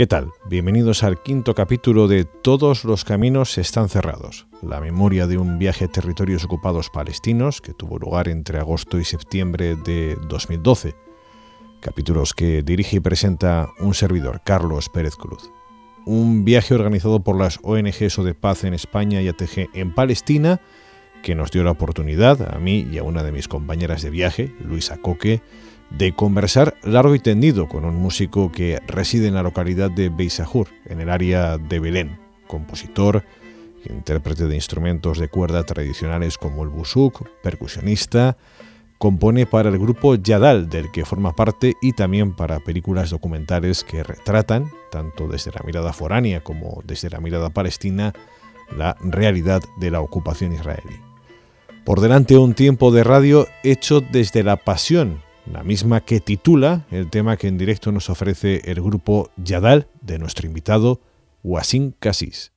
¿Qué tal? Bienvenidos al quinto capítulo de Todos los caminos están cerrados, la memoria de un viaje a territorios ocupados palestinos que tuvo lugar entre agosto y septiembre de 2012. Capítulos que dirige y presenta un servidor, Carlos Pérez Cruz. Un viaje organizado por las ONGs o de paz en España y ATG en Palestina que nos dio la oportunidad, a mí y a una de mis compañeras de viaje, Luisa Coque, de conversar largo y tendido con un músico que reside en la localidad de Beisajur, en el área de Belén, compositor, intérprete de instrumentos de cuerda tradicionales como el busuk, percusionista, compone para el grupo Yadal, del que forma parte, y también para películas documentales que retratan, tanto desde la mirada foránea como desde la mirada palestina, la realidad de la ocupación israelí. Por delante un tiempo de radio hecho desde la pasión la misma que titula el tema que en directo nos ofrece el grupo Yadal de nuestro invitado Wasim Casís.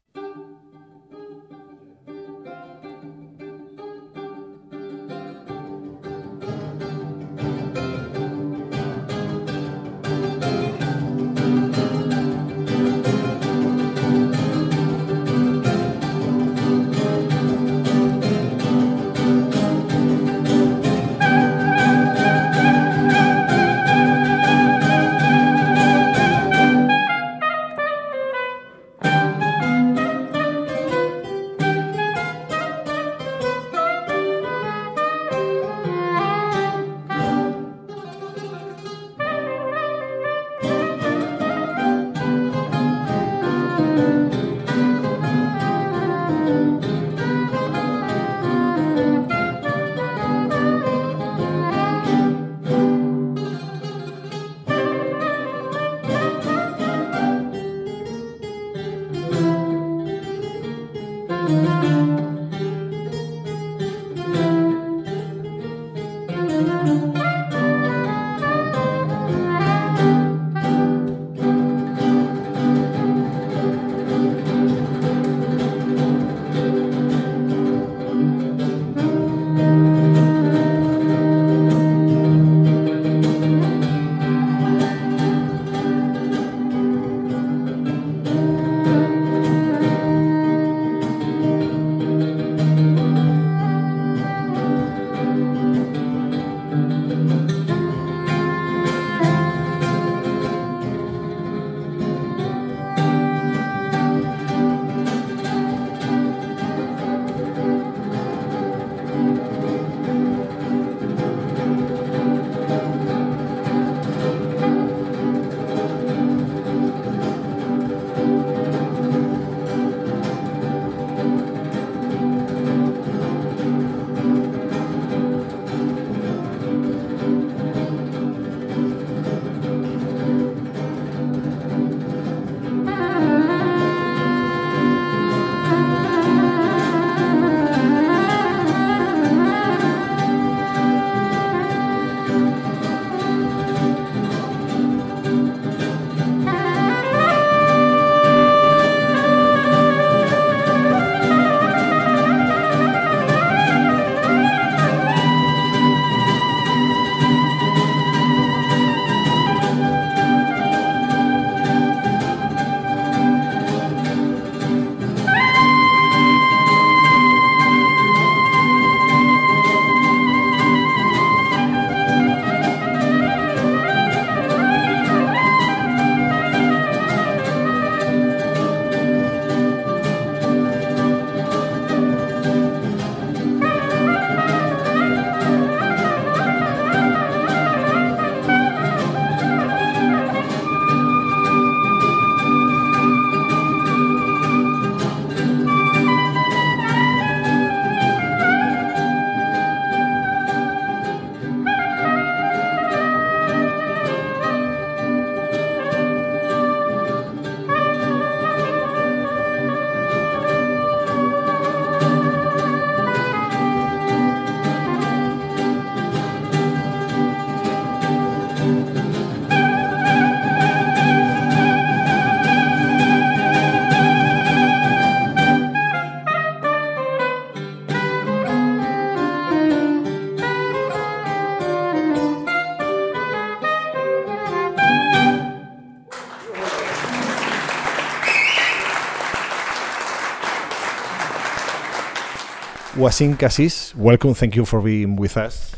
Wasim Kassis, welcome, thank you for being with us.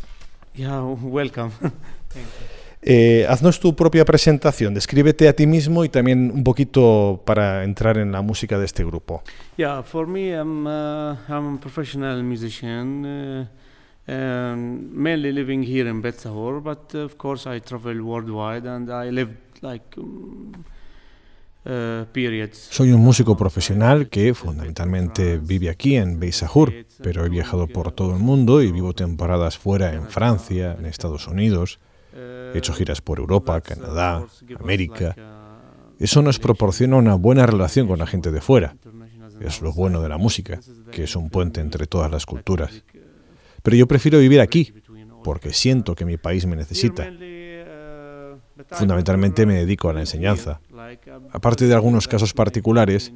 Yeah, welcome. thank you. Eh, haznos tu propia presentación, descríbete a ti mismo y también un poquito para entrar en la música de este grupo. Yeah, for me, I'm, uh, I'm a professional musician, uh, mainly living here in Betsahor, but of course I travel worldwide and I live like um, eh, Soy un músico profesional que fundamentalmente vive aquí en Beisahur, pero he viajado por todo el mundo y vivo temporadas fuera en Francia, en Estados Unidos. He hecho giras por Europa, Canadá, América. Eso nos proporciona una buena relación con la gente de fuera. Es lo bueno de la música, que es un puente entre todas las culturas. Pero yo prefiero vivir aquí, porque siento que mi país me necesita Fundamentalmente me dedico a la enseñanza. Aparte de algunos casos particulares,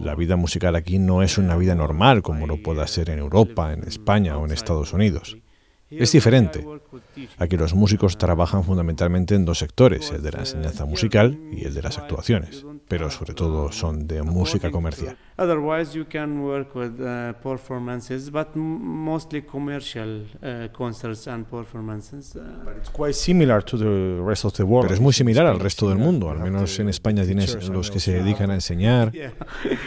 la vida musical aquí no es una vida normal como lo pueda ser en Europa, en España o en Estados Unidos. Es diferente a que los músicos trabajan fundamentalmente en dos sectores, el de la enseñanza musical y el de las actuaciones, pero sobre todo son de música comercial. Otherwise you can work with uh, performances, but mostly commercial uh, concerts and performances. Uh. it's quite similar Pero es muy similar al resto del mundo, al menos en España tienes los que se dedican a enseñar.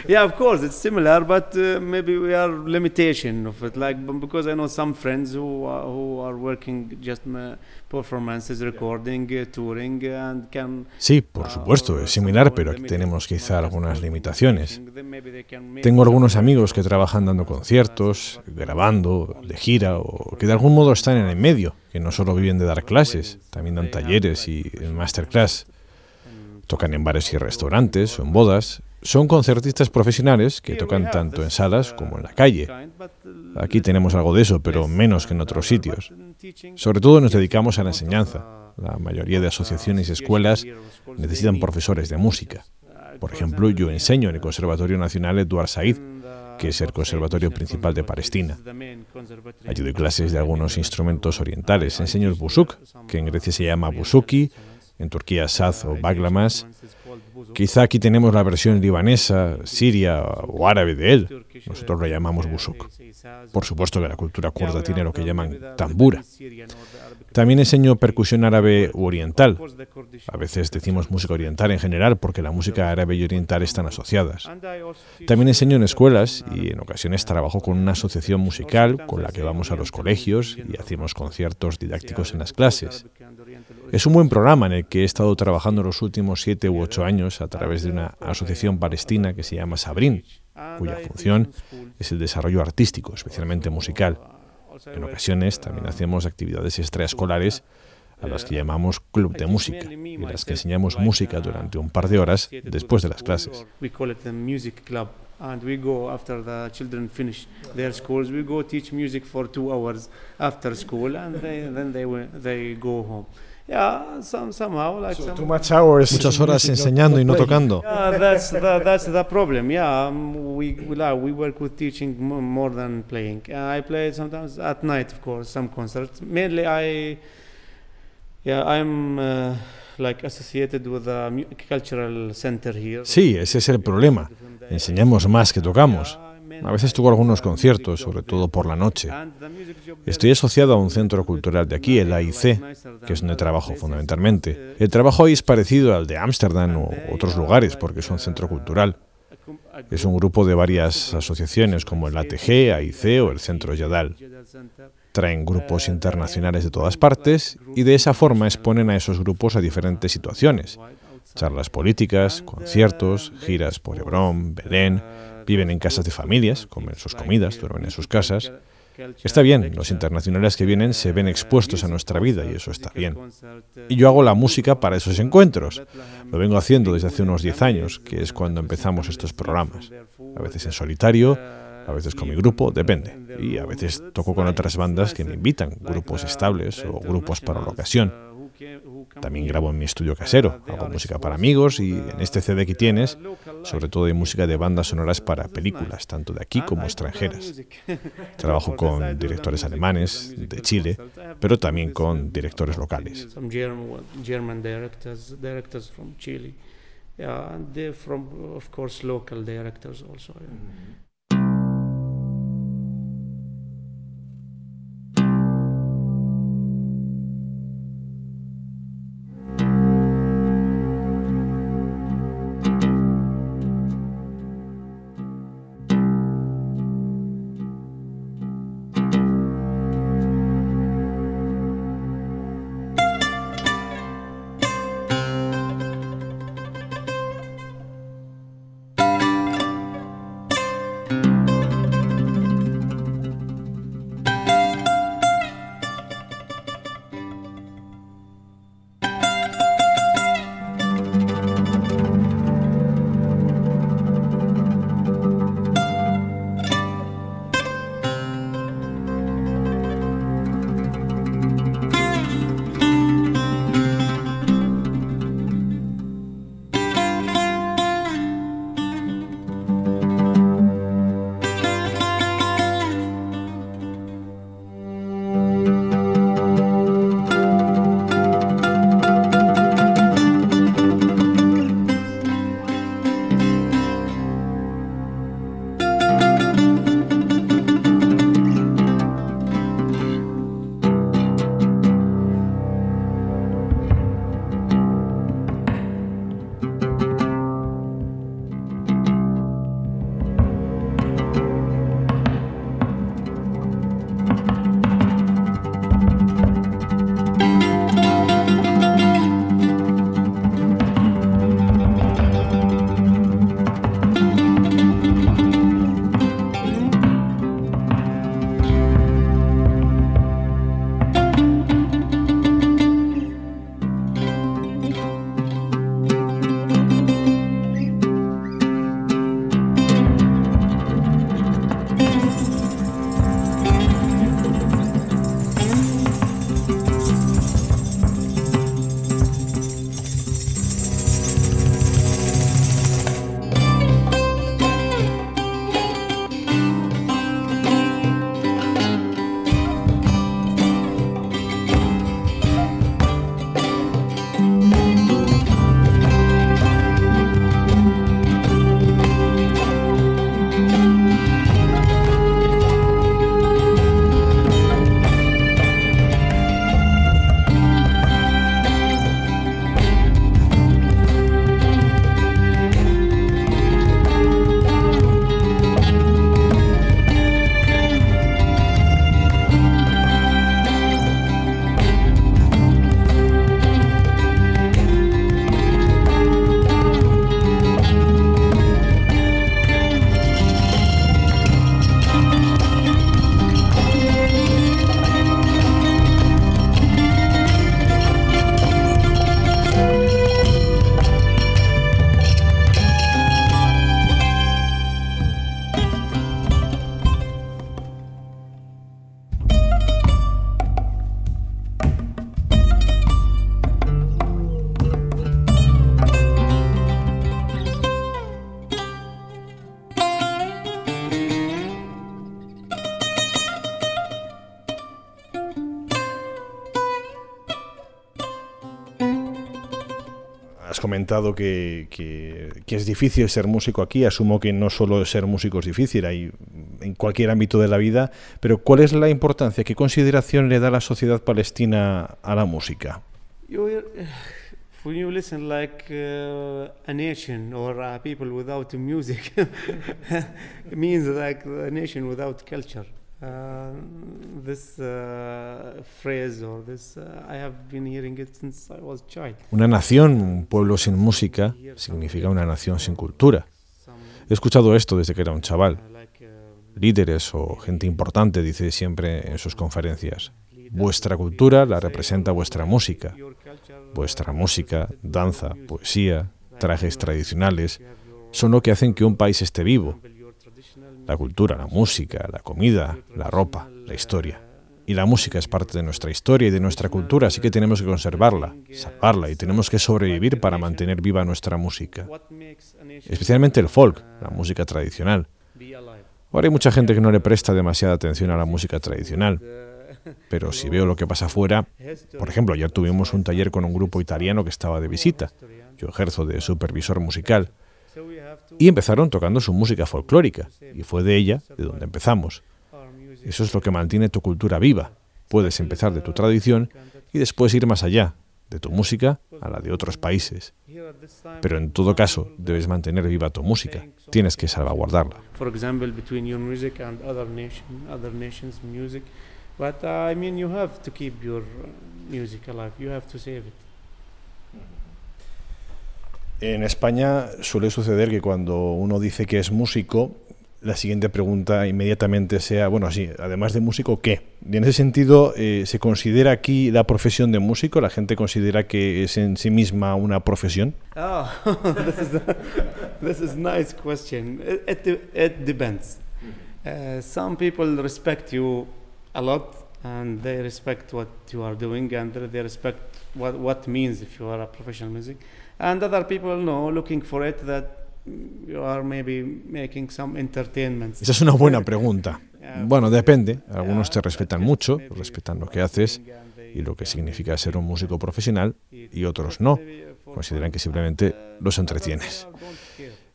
Yeah, of course, it's similar, but maybe we are limitation of it, like because I know some friends who are, who are working just Sí, por supuesto, es similar, pero aquí tenemos quizá algunas limitaciones. Tengo algunos amigos que trabajan dando conciertos, grabando, de gira, o que de algún modo están en el medio, que no solo viven de dar clases, también dan talleres y masterclass. Tocan en bares y restaurantes o en bodas, son concertistas profesionales que tocan tanto en salas como en la calle. Aquí tenemos algo de eso, pero menos que en otros sitios. Sobre todo nos dedicamos a la enseñanza. La mayoría de asociaciones y escuelas necesitan profesores de música. Por ejemplo, yo enseño en el Conservatorio Nacional Eduard Said, que es el conservatorio principal de Palestina. Allí doy clases de algunos instrumentos orientales. Enseño el busuk, que en Grecia se llama busuki, en Turquía saz o baglamas. Quizá aquí tenemos la versión libanesa, siria o árabe de él. Nosotros lo llamamos busuk. Por supuesto que la cultura kurda tiene lo que llaman tambura. También enseño percusión árabe u oriental. A veces decimos música oriental en general porque la música árabe y oriental están asociadas. También enseño en escuelas y en ocasiones trabajo con una asociación musical con la que vamos a los colegios y hacemos conciertos didácticos en las clases. Es un buen programa en el que he estado trabajando los últimos siete u ocho años a través de una asociación palestina que se llama Sabrin, cuya función es el desarrollo artístico, especialmente musical. En ocasiones también hacemos actividades extraescolares a las que llamamos club de música y en las que enseñamos música durante un par de horas después de las clases. and we go after the children finish their schools we go teach music for two hours after school and then they, they go home Yeah, somehow, like too much hours, muchas horas enseñando y no tocando. Yeah, that's the, that's the problem. Yeah, um, we work with teaching more than playing. I play sometimes at night, of course, some concerts. Mainly, I yeah, I'm. Uh, like associated with a cultural center here. Sí, ese es el problema. Enseñamos más que tocamos. A veces tuvo algunos conciertos, sobre todo por la noche. Estoy asociado a un centro cultural de aquí, el AIC, que es donde trabajo fundamentalmente. El trabajo ahí es parecido al de Ámsterdam o otros lugares, porque es un centro cultural. Es un grupo de varias asociaciones como el ATG, AIC o el Centro Yadal. Traen grupos internacionales de todas partes y de esa forma exponen a esos grupos a diferentes situaciones. Charlas políticas, conciertos, giras por Hebrón, Belén, viven en casas de familias, comen sus comidas, duermen en sus casas. Está bien, los internacionales que vienen se ven expuestos a nuestra vida y eso está bien. Y yo hago la música para esos encuentros. Lo vengo haciendo desde hace unos 10 años, que es cuando empezamos estos programas. A veces en solitario, a veces con mi grupo, depende. Y a veces toco con otras bandas que me invitan, grupos estables o grupos para la ocasión. También grabo en mi estudio casero, hago música para amigos y en este CD que tienes, sobre todo de música de bandas sonoras para películas, tanto de aquí como extranjeras. Trabajo con directores alemanes, de Chile, pero también con directores locales. Comentado que, que, es difícil ser músico aquí. Asumo que no solo ser músico es difícil, hay en cualquier ámbito de la vida. Pero ¿cuál es la importancia, qué consideración le da la sociedad palestina a la música? when you listen like uh, a nation or uh, people without music means like a nation without culture uh, this uh, phrase or this uh, I have been hearing it since I was child. Una nación un pueblo sin música significa una nación sin cultura. He escuchado esto desde que era un chaval. Líderes o gente importante dice siempre en sus conferencias. Vuestra cultura la representa vuestra música. Vuestra música, danza, poesía, trajes tradicionales son lo que hacen que un país esté vivo. La cultura, la música, la comida, la ropa, la historia. Y la música es parte de nuestra historia y de nuestra cultura, así que tenemos que conservarla, salvarla y tenemos que sobrevivir para mantener viva nuestra música. Especialmente el folk, la música tradicional. Ahora hay mucha gente que no le presta demasiada atención a la música tradicional, pero si veo lo que pasa afuera, por ejemplo, ayer tuvimos un taller con un grupo italiano que estaba de visita, yo ejerzo de supervisor musical, y empezaron tocando su música folclórica, y fue de ella de donde empezamos. Eso es lo que mantiene tu cultura viva. Puedes empezar de tu tradición y después ir más allá, de tu música a la de otros países. Pero en todo caso, debes mantener viva tu música. Tienes que salvaguardarla. But uh, I mean, you have to keep your music alive. You have to save it. En España suele suceder que cuando uno dice que es músico, la siguiente pregunta inmediatamente sea, bueno, sí, además de músico, ¿qué? Y en ese sentido, eh, ¿se considera aquí la profesión de músico? ¿La gente considera que es en sí misma una profesión? Oh, this is a, this is nice question. It, it, it depends. Uh, some people respect you a lot and they respect what you are doing and they respect what, what means if you are a professional music and other people know looking for it that you are maybe making some entertainment. Esa es una buena pregunta. Bueno, depende. Algunos te respetan mucho, respetan lo que haces y lo que significa ser un músico profesional y otros no. Consideran que simplemente los entretienes.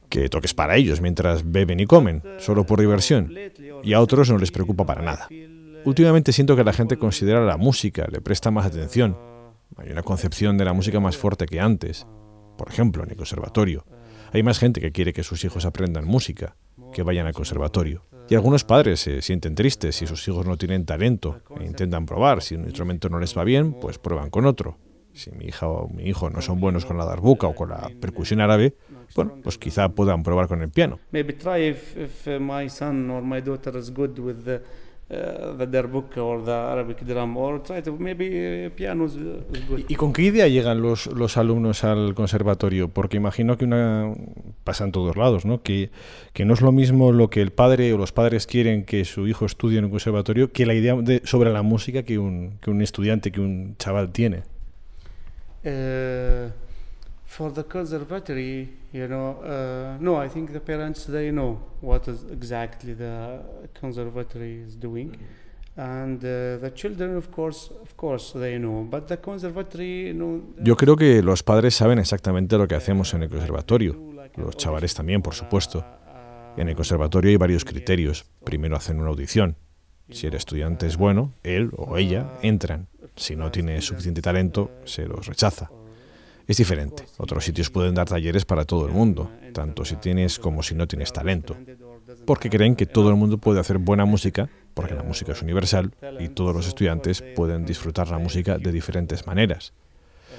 Que toques para ellos mientras beben y comen, solo por diversión. Y a otros no les preocupa para nada. Últimamente siento que la gente considera la música, le presta más atención. Hay una concepción de la música más fuerte que antes. Por ejemplo, en el conservatorio. Hay más gente que quiere que sus hijos aprendan música, que vayan al conservatorio. Y algunos padres se sienten tristes si sus hijos no tienen talento e intentan probar. Si un instrumento no les va bien, pues prueban con otro. Si mi hija o mi hijo no son buenos con la darbuka o con la percusión árabe, bueno, pues quizá puedan probar con el piano. ¿Y con qué idea llegan los, los alumnos al conservatorio? Porque imagino que una pasa en todos lados, ¿no? Que, que no es lo mismo lo que el padre o los padres quieren que su hijo estudie en un conservatorio que la idea de, sobre la música que un, que un estudiante, que un chaval tiene. Eh, for the conservatory, you know, uh, no, I think the parents they know what is exactly the conservatory is doing, and uh, the children, of course, of course, they know. But the conservatory, you know, Yo creo que los padres saben exactamente lo que hacemos en el conservatorio. Los chavales también, por supuesto. En el conservatorio hay varios criterios. Primero hacen una audición. Si el estudiante es bueno, él o ella entran. Si no tiene suficiente talento, se los rechaza. Es diferente. Otros sitios pueden dar talleres para todo el mundo, tanto si tienes como si no tienes talento, porque creen que todo el mundo puede hacer buena música, porque la música es universal y todos los estudiantes pueden disfrutar la música de diferentes maneras.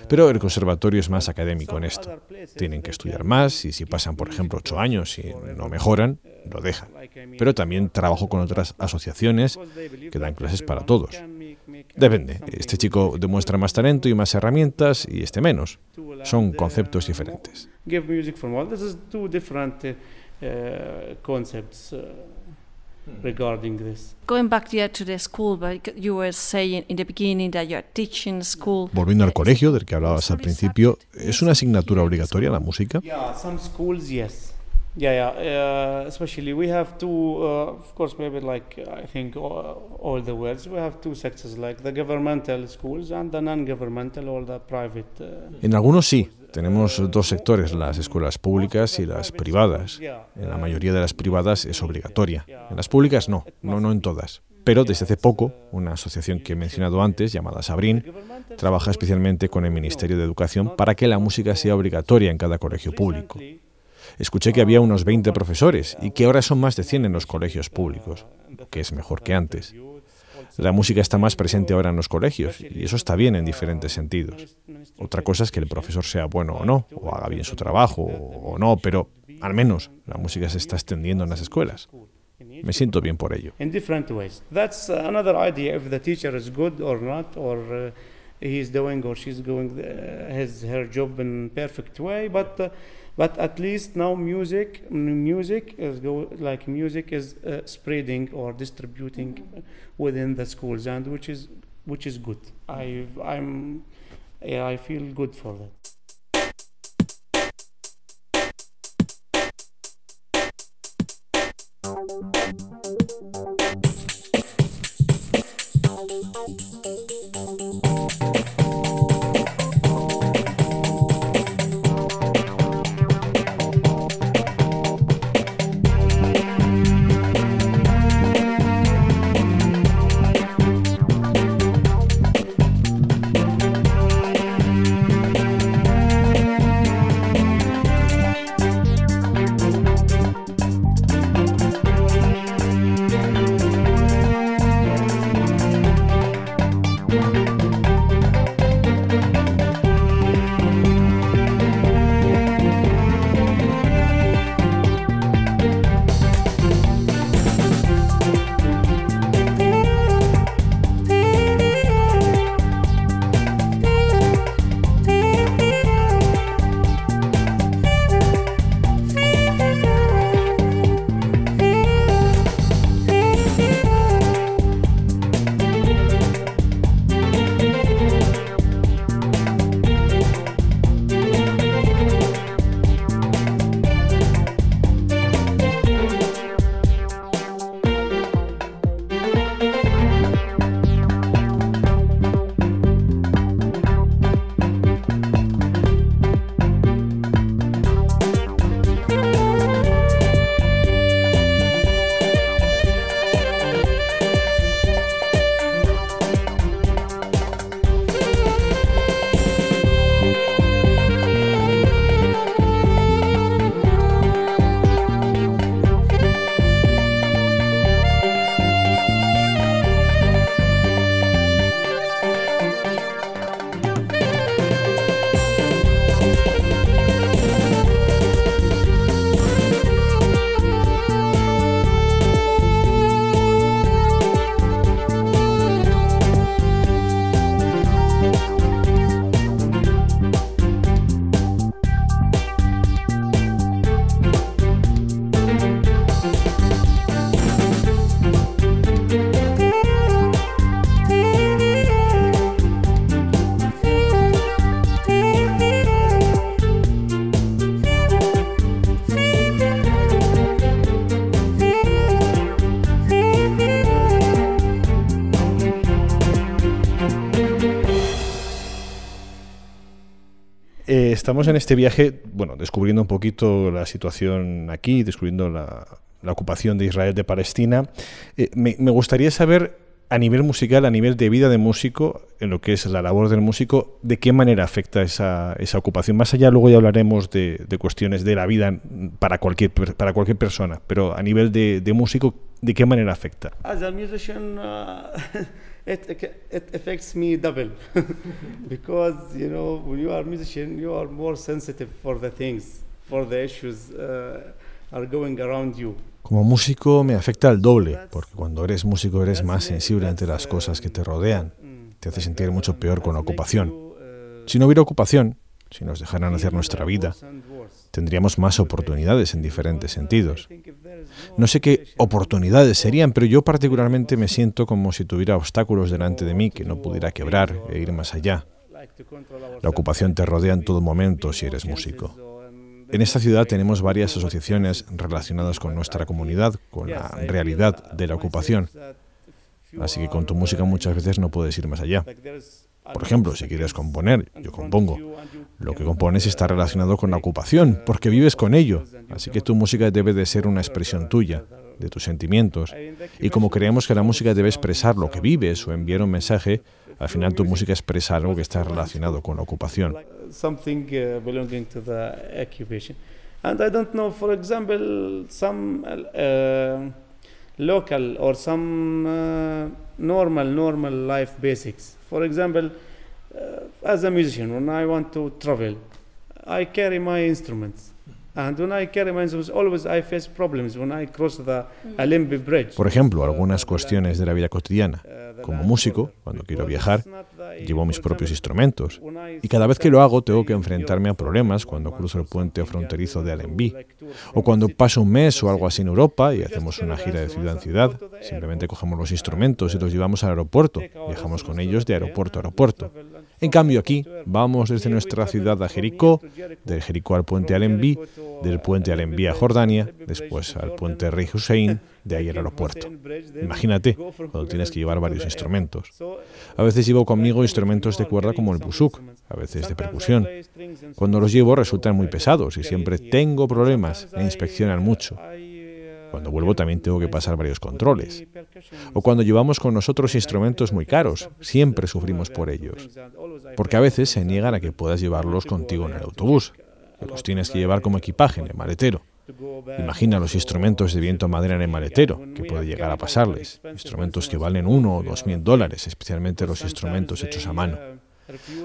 Pero el conservatorio es más académico en esto. Tienen que estudiar más y si pasan, por ejemplo, ocho años y no mejoran, lo dejan. Pero también trabajo con otras asociaciones que dan clases para todos. Depende. Este chico demuestra más talento y más herramientas y este menos. Son conceptos diferentes. regarding this. Going back to the school, but you were saying in the beginning that you're teaching school. Volviendo al colegio del que hablabas al principio, ¿es una asignatura obligatoria la música? Yeah, some schools yes. Yeah, yeah. Uh, especially we have two, uh, of course, maybe like I think all, all the worlds. We have two sectors, like the governmental schools and the non-governmental or the private. Uh, En algunos sí, tenemos dos sectores, las escuelas públicas y las privadas. En la mayoría de las privadas es obligatoria. En las públicas no, no, no en todas. Pero desde hace poco, una asociación que he mencionado antes, llamada Sabrin, trabaja especialmente con el Ministerio de Educación para que la música sea obligatoria en cada colegio público. Escuché que había unos 20 profesores y que ahora son más de 100 en los colegios públicos, que es mejor que antes. La música está más presente ahora en los colegios y eso está bien en diferentes sentidos. Otra cosa es que el profesor sea bueno o no, o haga bien su trabajo o no, pero al menos la música se está extendiendo en las escuelas. Me siento bien por ello. or uh, doing or she's doing uh, his her job in perfect way. But uh, but at least now music music is go like music is uh, spreading or distributing within the schools, and which is which is good. I I'm yeah, I feel good for that. Estamos en este viaje, bueno, descubriendo un poquito la situación aquí, descubriendo la, la ocupación de Israel de Palestina. Eh, me, me, gustaría saber, a nivel musical, a nivel de vida de músico, en lo que es la labor del músico, de qué manera afecta esa, esa ocupación. Más allá, luego ya hablaremos de, de, cuestiones de la vida para cualquier, para cualquier persona, pero a nivel de, de músico, ¿de qué manera afecta? Uh, it, it affects me double. Because you know when you are a musician you are more sensitive for the things for the issues uh, are going around you. Como músico me afecta al doble porque cuando eres músico eres más sensible ante las cosas que te rodean. te hace sentir mucho peor con la ocupación. si no hubiera ocupación si nos dejaran hacer nuestra vida tendríamos más oportunidades en diferentes sentidos. No sé qué oportunidades serían, pero yo particularmente me siento como si tuviera obstáculos delante de mí que no pudiera quebrar e ir más allá. La ocupación te rodea en todo momento si eres músico. En esta ciudad tenemos varias asociaciones relacionadas con nuestra comunidad, con la realidad de la ocupación. Así que con tu música muchas veces no puedes ir más allá. Por ejemplo, si quieres componer, yo compongo. Lo que compones está relacionado con la ocupación, porque vives con ello. Así que tu música debe de ser una expresión tuya, de tus sentimientos. Y como creemos que la música debe expresar lo que vives o enviar un mensaje, al final tu música expresa algo que está relacionado con la ocupación. uh. And I don't know, for example, some uh, local or some uh, normal life basics. For example, uh, as a musician, when I want to travel, I carry my instruments. And when I carry my instruments, always I face problems when I cross the Alembi Bridge. Por ejemplo, algunas cuestiones de la vida cotidiana. Como músico, cuando quiero viajar, llevo mis propios instrumentos. Y cada vez que lo hago, tengo que enfrentarme a problemas cuando cruzo el puente fronterizo de Allenby. O cuando paso un mes o algo así en Europa y hacemos una gira de ciudad en ciudad, simplemente cogemos los instrumentos y los llevamos al aeropuerto. Viajamos con ellos de aeropuerto a aeropuerto. En cambio aquí vamos desde nuestra ciudad a Jericó, de Jericó al puente Allenby, del puente Allenby a Jordania, después al puente Rey Hussein, de ahí al aeropuerto. Imagínate cuando tienes que llevar varios instrumentos. A veces llevo conmigo instrumentos de cuerda como el busuk, a veces de percusión. Cuando los llevo resultan muy pesados y siempre tengo problemas e inspeccionan mucho. Cuando vuelvo también tengo que pasar varios controles. O cuando llevamos con nosotros instrumentos muy caros, siempre sufrimos por ellos. Porque a veces se niegan a que puedas llevarlos contigo en el autobús. Los tienes que llevar como equipaje en el maletero. Imagina los instrumentos de viento madera en el maletero, que puede llegar a pasarles. Instrumentos que valen uno o dos mil dólares, especialmente los instrumentos hechos a mano.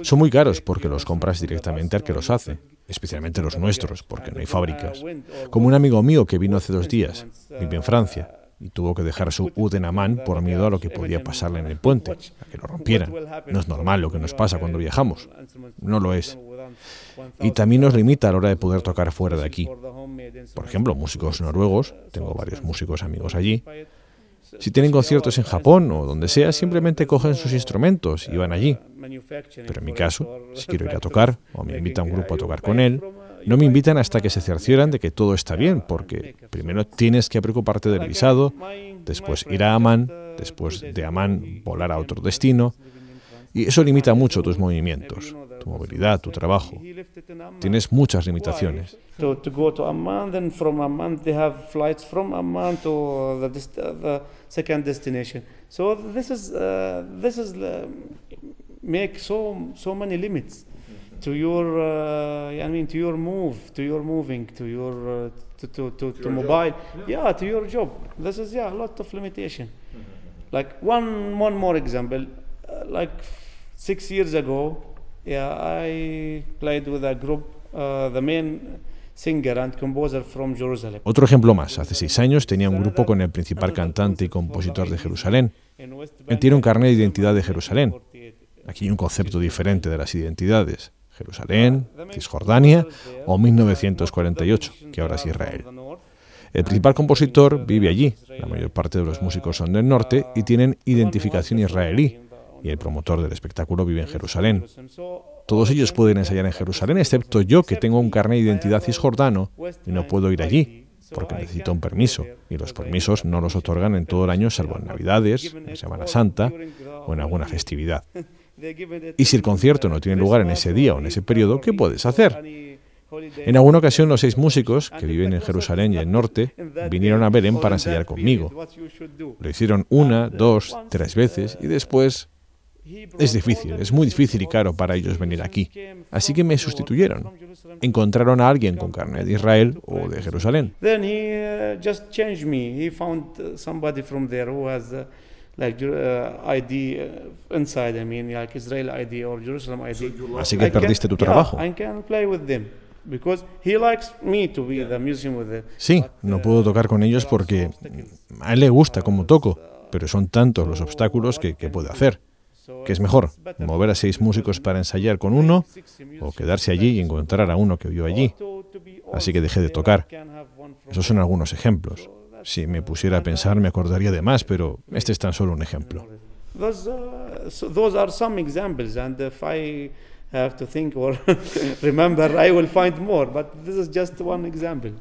Son muy caros porque los compras directamente al que los hace, especialmente los nuestros, porque no hay fábricas. Como un amigo mío que vino hace dos días, vive en Francia, y tuvo que dejar su UD en por miedo a lo que podía pasarle en el puente, a que lo rompieran. No es normal lo que nos pasa cuando viajamos. No lo es. Y también nos limita a la hora de poder tocar fuera de aquí. Por ejemplo, músicos noruegos, tengo varios músicos amigos allí, si tienen conciertos en Japón o donde sea, simplemente cogen sus instrumentos y van allí. Pero en mi caso, si quiero ir a tocar o me invita un grupo a tocar con él, no me invitan hasta que se cercioran de que todo está bien, porque primero tienes que preocuparte del visado, después ir a Amán, después de Amán volar a otro destino, y eso limita mucho tus movimientos tu movilidad, tu trabajo. Tienes muchas limitaciones. To, to go to Amman, then from Amman they have flights from Amman to the, dest- the second destination. So this is this is make so so many limits to your uh, I mean to your move, to your moving, to your uh, to to to, to mobile, yeah, to your job. This is yeah a lot of limitation. Like one one more example, uh, like six years ago, yeah, I played with a group, uh, the main. Otro ejemplo más. Hace seis años tenía un grupo con el principal cantante y compositor de Jerusalén. Él tiene un carnet de identidad de Jerusalén. Aquí hay un concepto diferente de las identidades. Jerusalén, Cisjordania o 1948, que ahora es Israel. El principal compositor vive allí. La mayor parte de los músicos son del norte y tienen identificación israelí. Y el promotor del espectáculo vive en Jerusalén. Todos ellos pueden ensayar en Jerusalén, excepto yo, que tengo un carnet de identidad cisjordano y no puedo ir allí, porque necesito un permiso. Y los permisos no los otorgan en todo el año, salvo en Navidades, en Semana Santa o en alguna festividad. Y si el concierto no tiene lugar en ese día o en ese periodo, ¿qué puedes hacer? En alguna ocasión los seis músicos que viven en Jerusalén y el norte vinieron a Belén para ensayar conmigo. Lo hicieron una, dos, tres veces y después es difícil, es muy difícil y caro para ellos venir aquí. Así que me sustituyeron. Encontraron a alguien con carne de Israel o de Jerusalén. Uh, uh, somebody from there who has like ID inside. I mean, like Israel ID or Jerusalem ID. Así que I can- perdiste tu trabajo. I can play with them because he likes me to be the musician with them. Sí, no puedo tocar con ellos porque a él le gusta cómo toco, pero son tantos los obstáculos que, que puede hacer. ¿Qué es mejor? ¿Mover a seis músicos para ensayar con uno o quedarse allí y encontrar a uno que vive allí? Así que dejé de tocar. Esos son algunos ejemplos. Si me pusiera a pensar me acordaría de más, pero este es tan solo un ejemplo. Remember, I will find more. But this is just one example.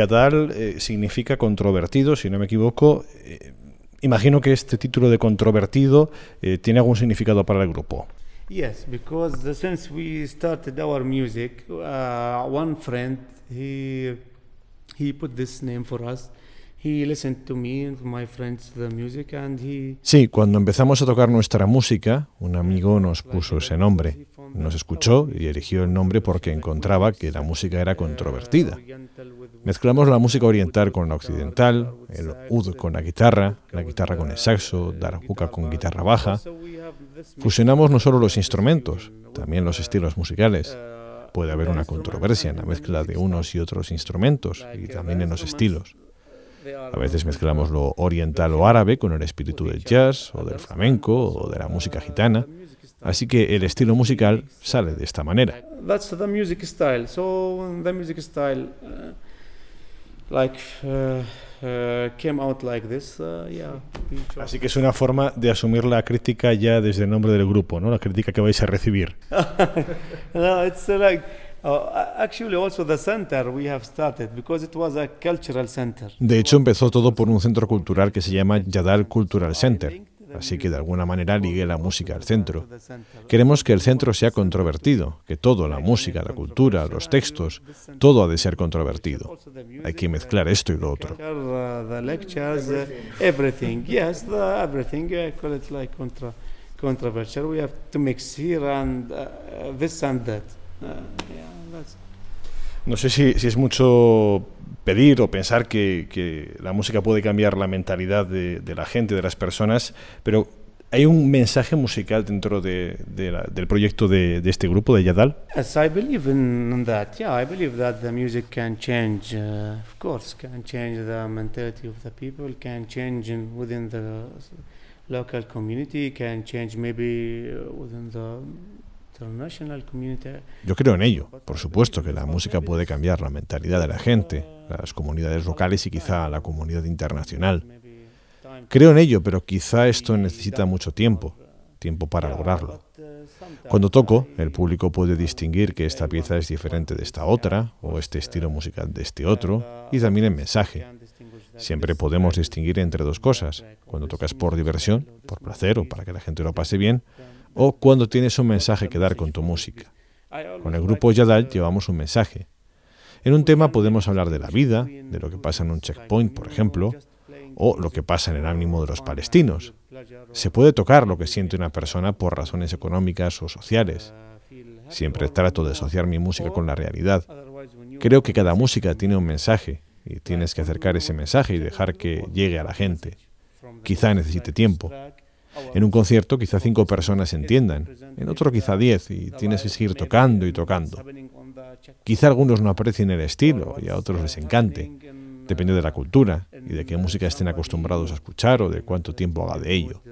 Yadal eh, significa controvertido, si no me equivoco. Eh, imagino que este título de controvertido eh, tiene algún significado para el grupo. Yes, because the, since we started our music, uh, one friend he he put this name for us. He listened to me and my friends the music and he Sí, cuando empezamos a tocar nuestra música, un amigo nos puso ese nombre. Nos escuchó y eligió el nombre porque encontraba que la música era controvertida. Mezclamos la música oriental con la occidental, el ud con la guitarra, la guitarra con el saxo, darbuka con guitarra baja. Fusionamos no solo los instrumentos, también los estilos musicales. Puede haber una controversia en la mezcla de unos y otros instrumentos y también en los estilos. A veces mezclamos lo oriental o árabe con el espíritu del jazz o del flamenco o de la música gitana. Así que el estilo musical sale de esta manera. that's the music style. So the music style uh, like uh, uh, came out like this. Uh, yeah. Así que es una forma de asumir la crítica ya desde el nombre del grupo, ¿no? La crítica que vais a recibir. no, it's like De hecho, empezó todo por un centro cultural que se llama Yadal Cultural Center, así que de alguna manera ligue la música al centro. Queremos que el centro sea controvertido, que todo, la música, la cultura, los textos, todo ha de ser controvertido. Hay que mezclar esto y lo otro. No sé si, si es mucho pedir o pensar que, que, la música puede cambiar la mentalidad de, de, la gente, de las personas, pero ¿hay un mensaje musical dentro de, de la, del proyecto de, este grupo, de Yadal? Yes, I believe in that. Yeah, I believe that the music can change, uh, of course, can change the mentality of the people, can change in, within the local community, can change maybe uh, within the yo creo en ello. Por supuesto que la música puede cambiar la mentalidad de la gente, las comunidades locales y quizá la comunidad internacional. Creo en ello, pero quizá esto necesita mucho tiempo, tiempo para lograrlo. Cuando toco, el público puede distinguir que esta pieza es diferente de esta otra, o este estilo musical de este otro, y también el mensaje. Siempre podemos distinguir entre dos cosas. Cuando tocas por diversión, por placer o para que la gente lo pase bien, o cuando tienes un mensaje que dar con tu música. Con el grupo Yadal llevamos un mensaje. En un tema podemos hablar de la vida, de lo que pasa en un checkpoint, por ejemplo, o lo que pasa en el ánimo de los palestinos. Se puede tocar lo que siente una persona por razones económicas o sociales. Siempre trato de asociar mi música con la realidad. Creo que cada música tiene un mensaje y tienes que acercar ese mensaje y dejar que llegue a la gente. Quizá necesite tiempo, en un concierto quizá cinco personas entiendan, en otro quizá diez y tienes que seguir tocando y tocando. Quizá algunos no aprecien el estilo y a otros les encante. Depende de la cultura y de qué música estén acostumbrados a escuchar o de cuánto tiempo haga de ello.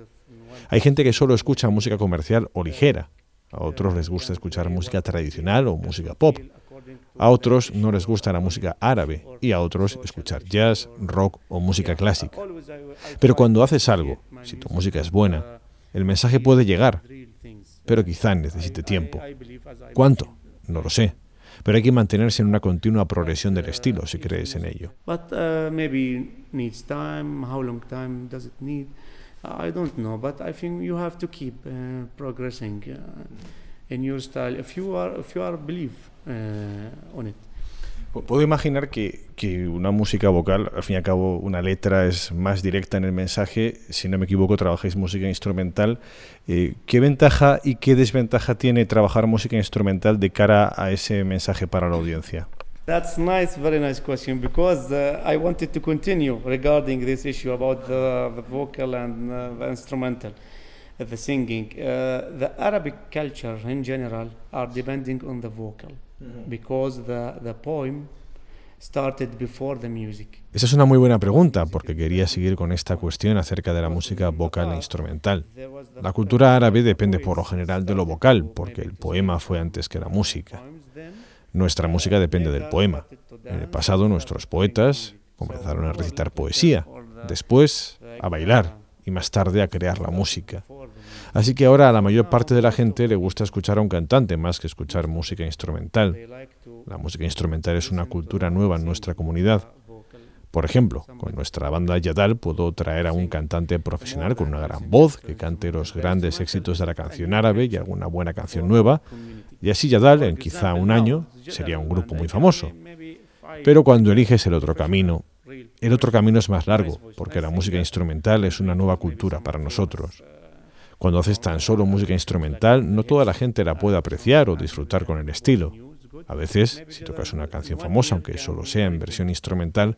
Hay gente que solo escucha música comercial o ligera. A otros les gusta escuchar música tradicional o música pop. A otros no les gusta la música árabe y a otros escuchar jazz, rock o música clásica. Pero cuando haces algo, si tu música es buena, el mensaje puede llegar, pero quizá necesite tiempo. ¿Cuánto? No lo sé. Pero hay que mantenerse en una continua progresión del estilo si crees en ello. I don't know, but I think you have to keep uh, progressing uh, in your style uh, on it. Puedo imaginar que, que, una música vocal, al fin y al cabo, una letra es más directa en el mensaje. Si no me equivoco, trabajáis música instrumental. Eh, ¿Qué ventaja y qué desventaja tiene trabajar música instrumental de cara a ese mensaje para la audiencia? That's nice, very nice question because uh, I wanted to continue regarding this issue about the, the vocal and uh, the instrumental, the singing. Uh, the Arabic culture in general are depending on the vocal. Because the, the poem started before the music. Esa es una muy buena pregunta porque quería seguir con esta cuestión acerca de la música vocal e instrumental. La cultura árabe depende por lo general de lo vocal porque el poema fue antes que la música. Nuestra música depende del poema. En el pasado nuestros poetas comenzaron a recitar poesía, después a bailar y más tarde a crear la música. Así que ahora a la mayor parte de la gente le gusta escuchar a un cantante más que escuchar música instrumental. La música instrumental es una cultura nueva en nuestra comunidad. Por ejemplo, con nuestra banda Yadal puedo traer a un cantante profesional con una gran voz que cante los grandes éxitos de la canción árabe y alguna buena canción nueva, y así Yadal, en quizá un año, sería un grupo muy famoso. Pero cuando eliges el otro camino, el otro camino es más largo, porque la música instrumental es una nueva cultura para nosotros. Cuando haces tan solo música instrumental, no toda la gente la puede apreciar o disfrutar con el estilo. A veces, si tocas una canción famosa, aunque solo sea en versión instrumental,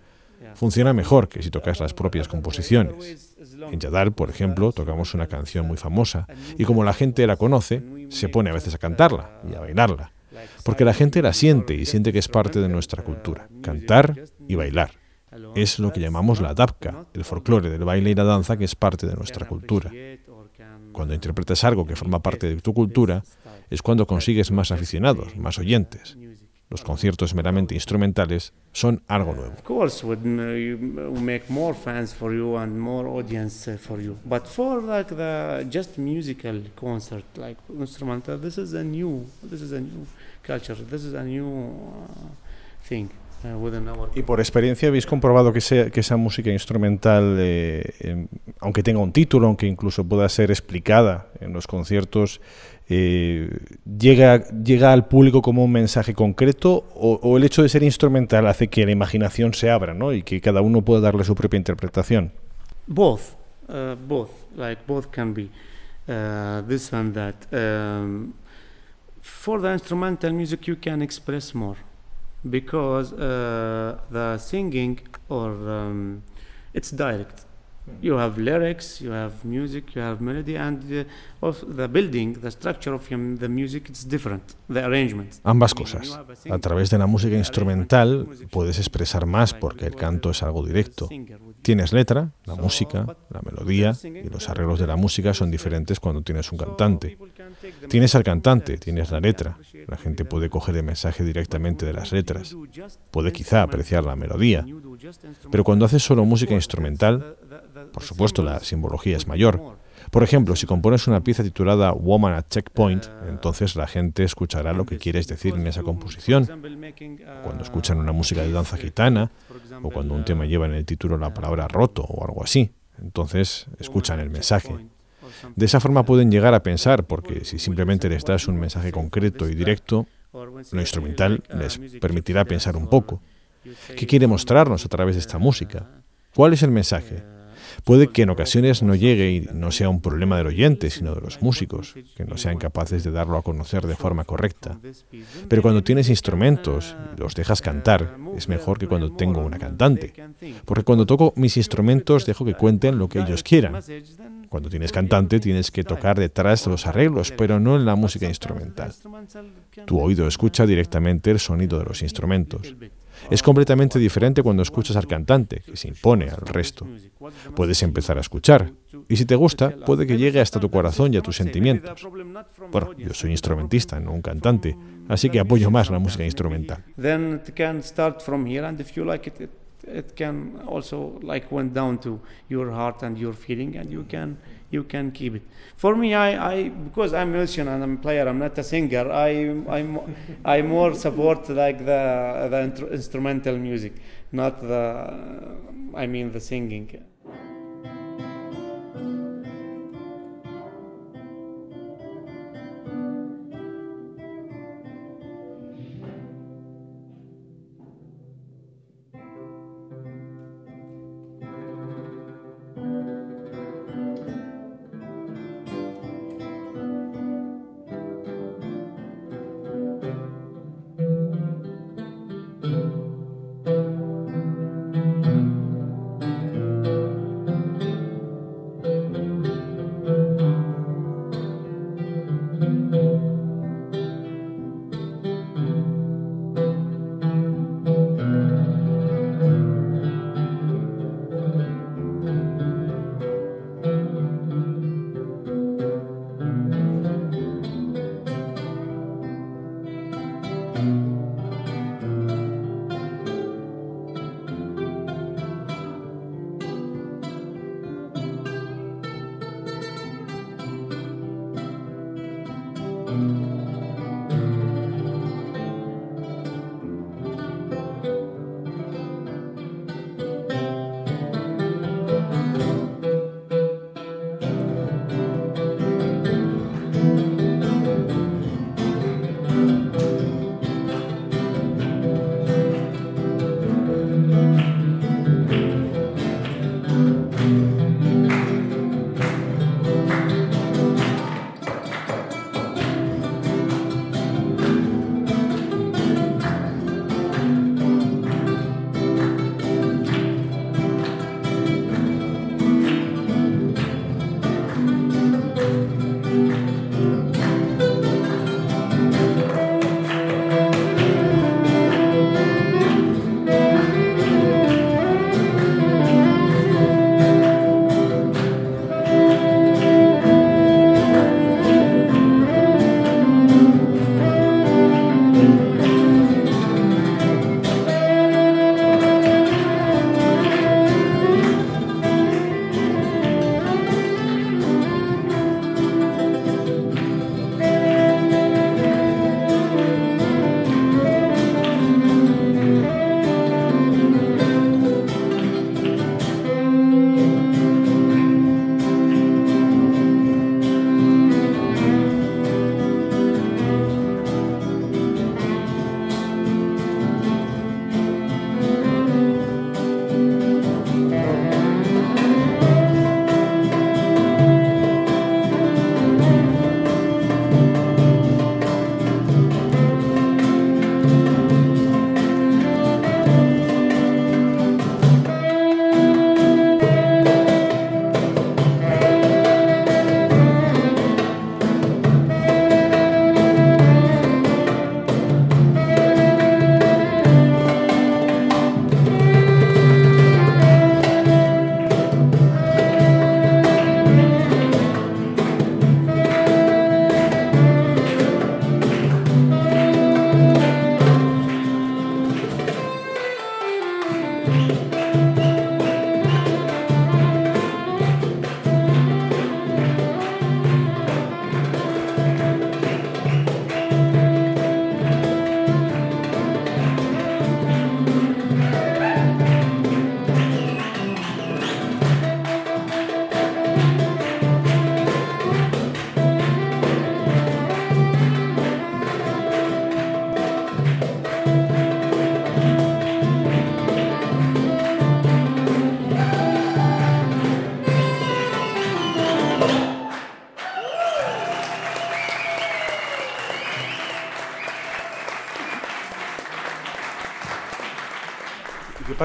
funciona mejor que si tocas las propias composiciones. En Yadal, por ejemplo, tocamos una canción muy famosa y como la gente la conoce, se pone a veces a cantarla y a bailarla, porque la gente la siente y siente que es parte de nuestra cultura, cantar y bailar. Es lo que llamamos la dabka, el folclore del baile y la danza que es parte de nuestra cultura. Cuando interpretas algo que forma parte de tu cultura, es cuando consigues más aficionados, más oyentes. los conciertos meramente instrumentales son algo nuevo. Instrumental, our. Y por experiencia habéis comprobado que, ese- que esa música instrumental, eh, em, aunque tenga un título, aunque incluso pueda ser explicada en los conciertos, eh, llega, llega al público como un mensaje concreto o, o el hecho de ser instrumental hace que la imaginación se abra ¿no? y que cada uno pueda darle su propia interpretación. both uh, both like both can be uh, this and that um, for the instrumental music you can express more because uh, the singing or um, it's direct you have lyrics you have music you have melody and of the building the structure of the music it's different the arrangements Ambas cosas. a través de la música instrumental arrangement puedes expresar más porque el canto es algo directo. Tienes letra, la música, la melodía y los arreglos de la música son diferentes cuando tienes un cantante. Tienes al cantante, tienes la letra. La gente puede coger el mensaje directamente de las letras. Puede quizá apreciar la melodía. Pero cuando haces solo música instrumental, por supuesto la simbología es mayor. Por ejemplo, si compones una pieza titulada Woman at Checkpoint, entonces la gente escuchará lo que quieres decir en esa composición. Cuando escuchan una música de danza gitana, o cuando un tema lleva en el título la palabra roto o algo así. Entonces escuchan el mensaje. De esa forma pueden llegar a pensar, porque si simplemente les das un mensaje concreto y directo, lo instrumental les permitirá pensar un poco. ¿Qué quiere mostrarnos a través de esta música? ¿Cuál es el mensaje? Puede que en ocasiones no llegue y no sea un problema del oyente, sino de los músicos, que no sean capaces de darlo a conocer de forma correcta. Pero cuando tienes instrumentos y los dejas cantar, es mejor que cuando tengo una cantante. Porque cuando toco mis instrumentos dejo que cuenten lo que ellos quieran. Cuando tienes cantante tienes que tocar detrás de los arreglos, pero no en la música instrumental. Tu oído escucha directamente el sonido de los instrumentos. Es completamente diferente cuando escuchas al cantante, que se impone al resto. Puedes empezar a escuchar, y si te gusta, puede que llegue hasta tu corazón y a tus sentimientos. Bueno, yo soy instrumentista, no un cantante, así que apoyo más la música instrumental. It can also like went down to your heart and your feeling, and you can you can keep it. For me, I, I because I'm musician and I'm a player, I'm not a singer. I I'm I more support like the the instrumental music, not the I mean the singing.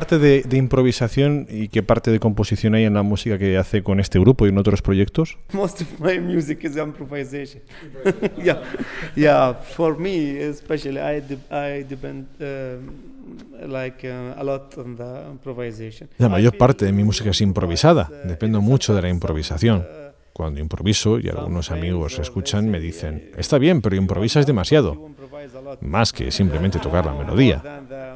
Parte de, de, improvisación y qué parte de composición hay en la música que hace con este grupo y en otros proyectos? Most of my music is improvisation. yeah, yeah. For me, especially, I de I depend uh, like uh, a lot on the improvisation. La mayor parte de mi música es improvisada. Dependo mucho de la improvisación. Cuando improviso y algunos amigos escuchan, me dicen, está bien, pero improvisas demasiado. Más que simplemente tocar la melodía.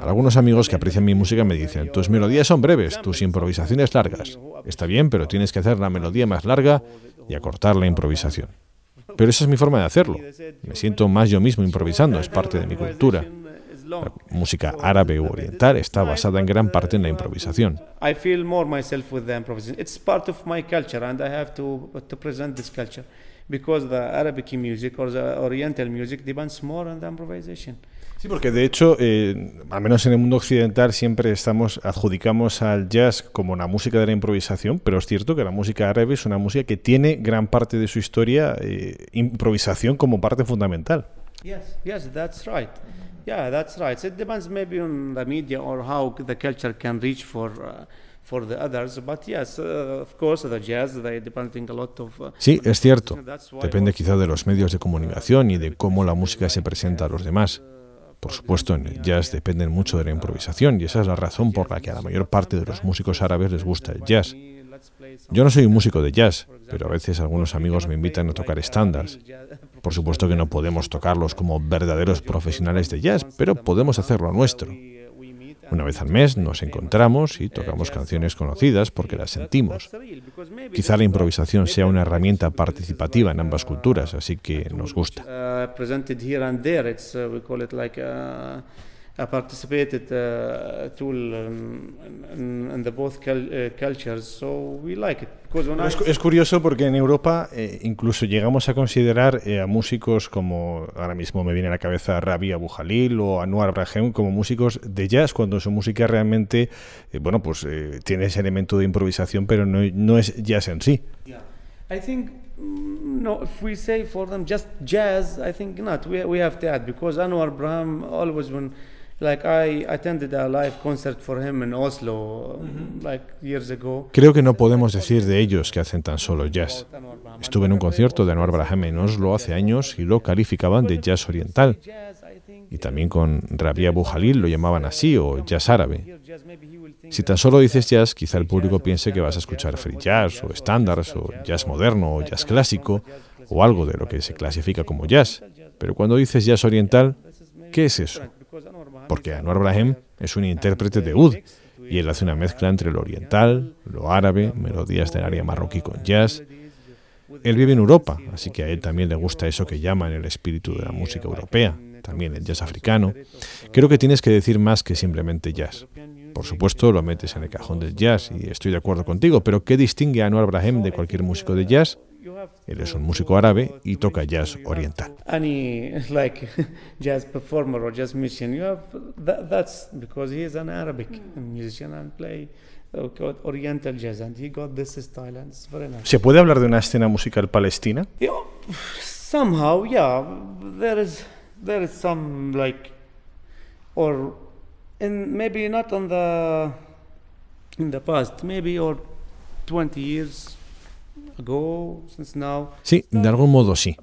Algunos amigos que aprecian mi música me dicen, tus melodías son breves, tus improvisaciones largas. Está bien, pero tienes que hacer la melodía más larga y acortar la improvisación. Pero esa es mi forma de hacerlo. Me siento más yo mismo improvisando, es parte de mi cultura. La música árabe o oriental está basada en gran parte en la improvisación. Because the Arabic music or the Oriental music depends more on the improvisation. Sí, porque de hecho, eh, al menos en el mundo occidental siempre estamos adjudicamos al jazz como una música de la improvisación, pero es cierto que la música árabe es una música que tiene gran parte de su historia eh, improvisación como parte fundamental. Yes, yes, that's right. Yeah, that's right. It depends maybe on the media or how the culture can reach for. Uh, for the others, but yes, uh, of course, the jazz, they depending a lot of. Uh, sí, es cierto. Depende quizá de los medios de comunicación y de cómo la música se presenta a los demás. Por supuesto, en el jazz dependen mucho de la improvisación y esa es la razón por la que a la mayor parte de los músicos árabes les gusta el jazz. Yo no soy un músico de jazz, pero a veces algunos amigos me invitan a tocar estándares. Por supuesto que no podemos tocarlos como verdaderos profesionales de jazz, pero podemos hacerlo nuestro. Una vez al mes nos encontramos y tocamos canciones conocidas porque las sentimos. Quizá la improvisación sea una herramienta participativa en ambas culturas, así que nos gusta. I participated uh, tool um, in, in the both uh, cultures, so we like it. Es, es, curioso porque en Europa eh, incluso llegamos a considerar eh, a músicos como ahora mismo me viene a la cabeza Rabi Abu Jalil o Anwar Brahem como músicos de jazz cuando su música realmente eh, bueno pues eh, tiene ese elemento de improvisación pero no, no es jazz en sí. Yeah. I think mm, no, if we say for them just jazz, I think not. We we have that because Anwar Braham always when like I attended a live concert for him in Oslo like years ago. Creo que no podemos decir de ellos que hacen tan solo jazz. Estuve en un concierto de Anwar Braham en Oslo hace años y lo calificaban de jazz oriental. Y también con Rabia Abu Jalil lo llamaban así o jazz árabe. Si tan solo dices jazz, quizá el público piense que vas a escuchar free jazz o estándares o jazz moderno o jazz clásico o algo de lo que se clasifica como jazz. Pero cuando dices jazz oriental, ¿qué es eso? Porque Anwar Brahim es un intérprete de oud y él hace una mezcla entre lo oriental, lo árabe, melodías del área marroquí con jazz. Él vive en Europa, así que a él también le gusta eso que llaman el espíritu de la música europea, también el jazz africano. Creo que tienes que decir más que simplemente jazz. Por supuesto, lo metes en el cajón del jazz y estoy de acuerdo contigo, pero ¿qué distingue a Anwar Brahim de cualquier músico de jazz? Él es un músico árabe y toca jazz oriental. ¿Se puede hablar de una escena musical palestina? Somehow, yeah. There is there is some like or in maybe not on the in the past, maybe or 20 years Sí, de algún modo sí.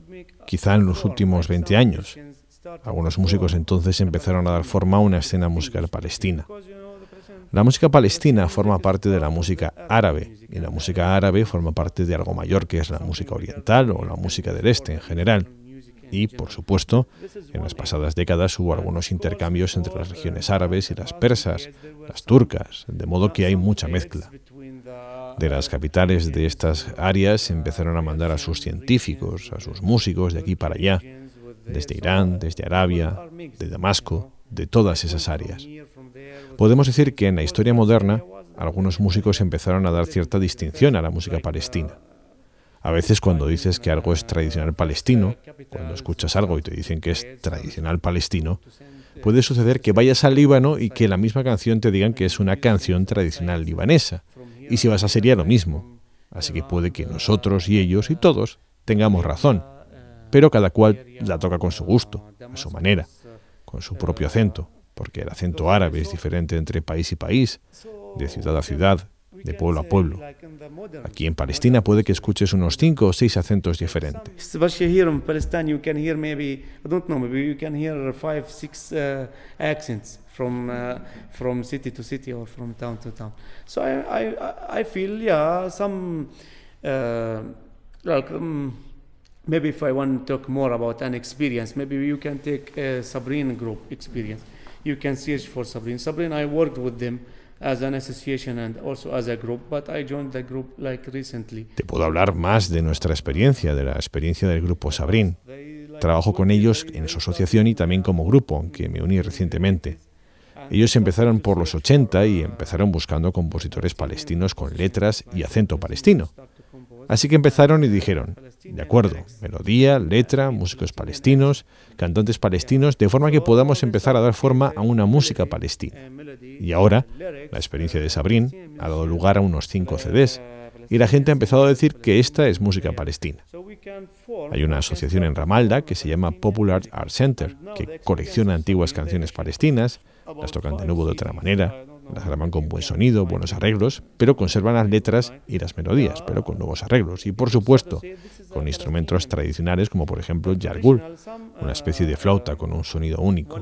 Quizá en los últimos 20 años. Algunos músicos entonces empezaron a dar forma a una escena musical palestina. La música palestina forma parte de la música árabe y la música árabe forma parte de algo mayor que es la música oriental o la música del este en general. Y, por supuesto, en las pasadas décadas hubo algunos intercambios entre las regiones árabes y las persas, las turcas, de modo que hay mucha mezcla. De las capitales de estas áreas empezaron a mandar a sus científicos, a sus músicos de aquí para allá, desde Irán, desde Arabia, de Damasco, de todas esas áreas. Podemos decir que en la historia moderna algunos músicos empezaron a dar cierta distinción a la música palestina. A veces cuando dices que algo es tradicional palestino, cuando escuchas algo y te dicen que es tradicional palestino, puede suceder que vayas al Líbano y que la misma canción te digan que es una canción tradicional libanesa. Y si vas a sería lo mismo. Así que puede que nosotros y ellos y todos tengamos razón, pero cada cual la toca con su gusto, a su manera, con su propio acento. porque el acento árabe es diferente entre país y país, de ciudad a ciudad, de pueblo a pueblo. Aquí en Palestina puede que escuches unos cinco o seis acentos diferentes. From uh, from city to city or from town to town. So I I I feel yeah some uh, like um, maybe if I want to talk more about an experience, maybe you can take a Sabrina group experience. You can search for Sabrina. Sabrina, I worked with them as an association and also as a group, but I joined the group like recently. Te puedo hablar más de nuestra experiencia, de la experiencia del grupo Sabrin. Trabajo con ellos en su asociación y también como grupo, aunque me uní recientemente. Ellos empezaron por los 80 y empezaron buscando compositores palestinos con letras y acento palestino. Así que empezaron y dijeron, de acuerdo, melodía, letra, músicos palestinos, cantantes palestinos, de forma que podamos empezar a dar forma a una música palestina. Y ahora, la experiencia de Sabrin ha dado lugar a unos cinco CDs, y la gente ha empezado a decir que esta es música palestina. Hay una asociación en Ramalda que se llama Popular Art Center, que colecciona antiguas canciones palestinas, las tocan de nuevo de otra manera, las graban con buen sonido, buenos arreglos, pero conservan las letras y las melodías, pero con nuevos arreglos. Y por supuesto, con instrumentos tradicionales como por ejemplo yargul, una especie de flauta con un sonido único.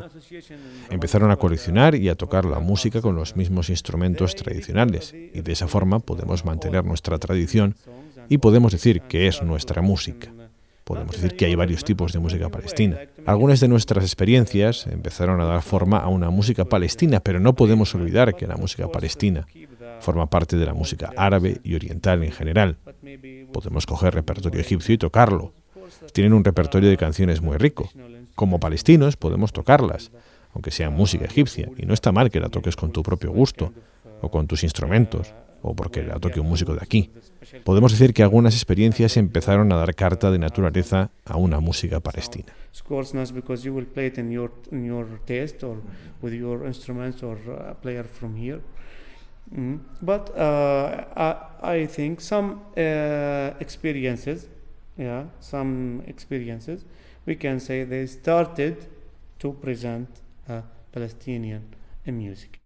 Empezaron a coleccionar y a tocar la música con los mismos instrumentos tradicionales, y de esa forma podemos mantener nuestra tradición y podemos decir que es nuestra música. Podemos decir que hay varios tipos de música palestina. Algunas de nuestras experiencias empezaron a dar forma a una música palestina, pero no podemos olvidar que la música palestina forma parte de la música árabe y oriental en general. Podemos coger repertorio egipcio y tocarlo. Tienen un repertorio de canciones muy rico. Como palestinos podemos tocarlas, aunque sea música egipcia, y no está mal que la toques con tu propio gusto, o con tus instrumentos, o porque la toque un músico de aquí. Podemos decir que algunas experiencias empezaron a dar carta de naturaleza a una música palestina. I, think some uh, experiences, some experiences, we can say they started to present Palestinian music.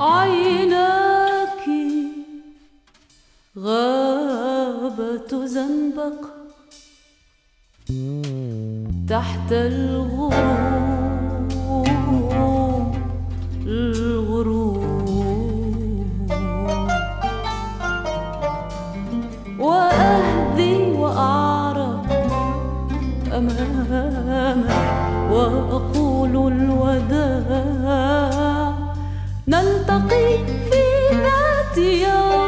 عيناك غابة زنبق تحت الغروب. أمامك وأقول الوداع. نلتقي في ذات يوم.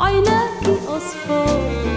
عيناكي أصفار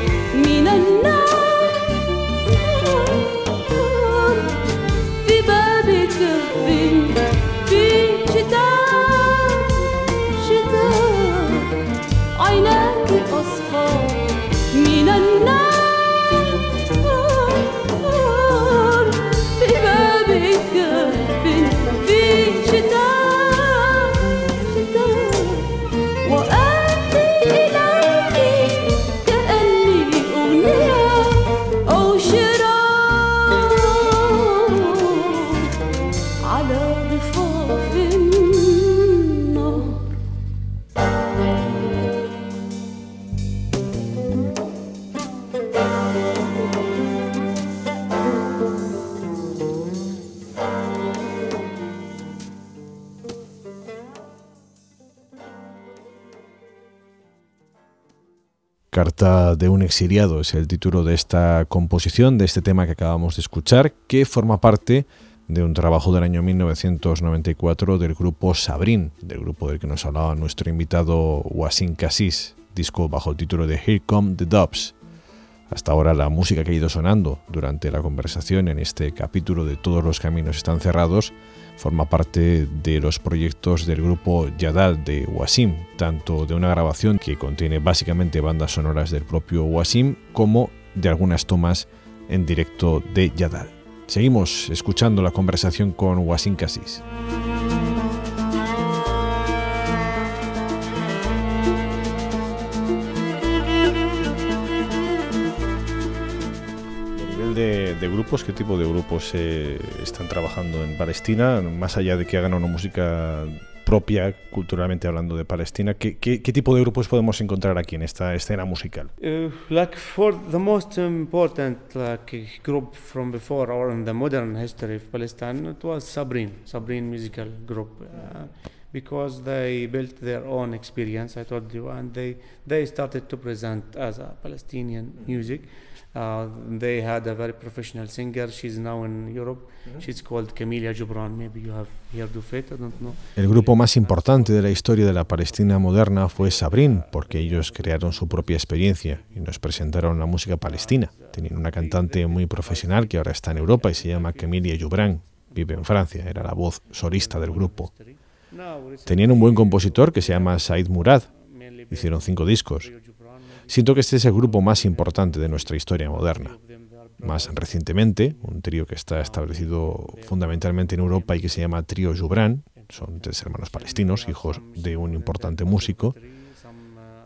De un exiliado es el título de esta composición, de este tema que acabamos de escuchar, que forma parte de un trabajo del año 1994 del grupo Sabrin, del grupo del que nos hablaba nuestro invitado Wasim Cassis, disco bajo el título de Here Come the Dubs. Hasta ahora la música que ha ido sonando durante la conversación en este capítulo de Todos los caminos están cerrados forma parte de los proyectos del grupo Yadal de Wasim, tanto de una grabación que contiene básicamente bandas sonoras del propio Wasim como de algunas tomas en directo de Yadal. Seguimos escuchando la conversación con Wasim Cassis. De, grupos, ¿qué tipo de grupos eh, están trabajando en Palestina? Más allá de que hagan una música propia, culturalmente hablando de Palestina, ¿qué, qué, qué tipo de grupos podemos encontrar aquí en esta escena musical? Uh, like for the most important like group from before or in the modern history of Palestine, it was Sabrin, Sabrin musical group. Uh, because they built their own experience, I told you, and they, they started to present as a Palestinian music. Uh, they had a very professional singer. She's now in Europe. She's called Camelia Gibran. Maybe you have heard of it. I don't know. El grupo más importante de la historia de la Palestina moderna fue Sabrin, porque ellos crearon su propia experiencia y nos presentaron la música palestina. Tenían una cantante muy profesional que ahora está en Europa y se llama Camelia Gibran. Vive en Francia. Era la voz solista del grupo. Tenían un buen compositor que se llama Said Murad. Hicieron cinco discos. Siento que este es el grupo más importante de nuestra historia moderna. Más recientemente, un trío que está establecido fundamentalmente en Europa y que se llama Trío Jubran, son tres hermanos palestinos, hijos de un importante músico.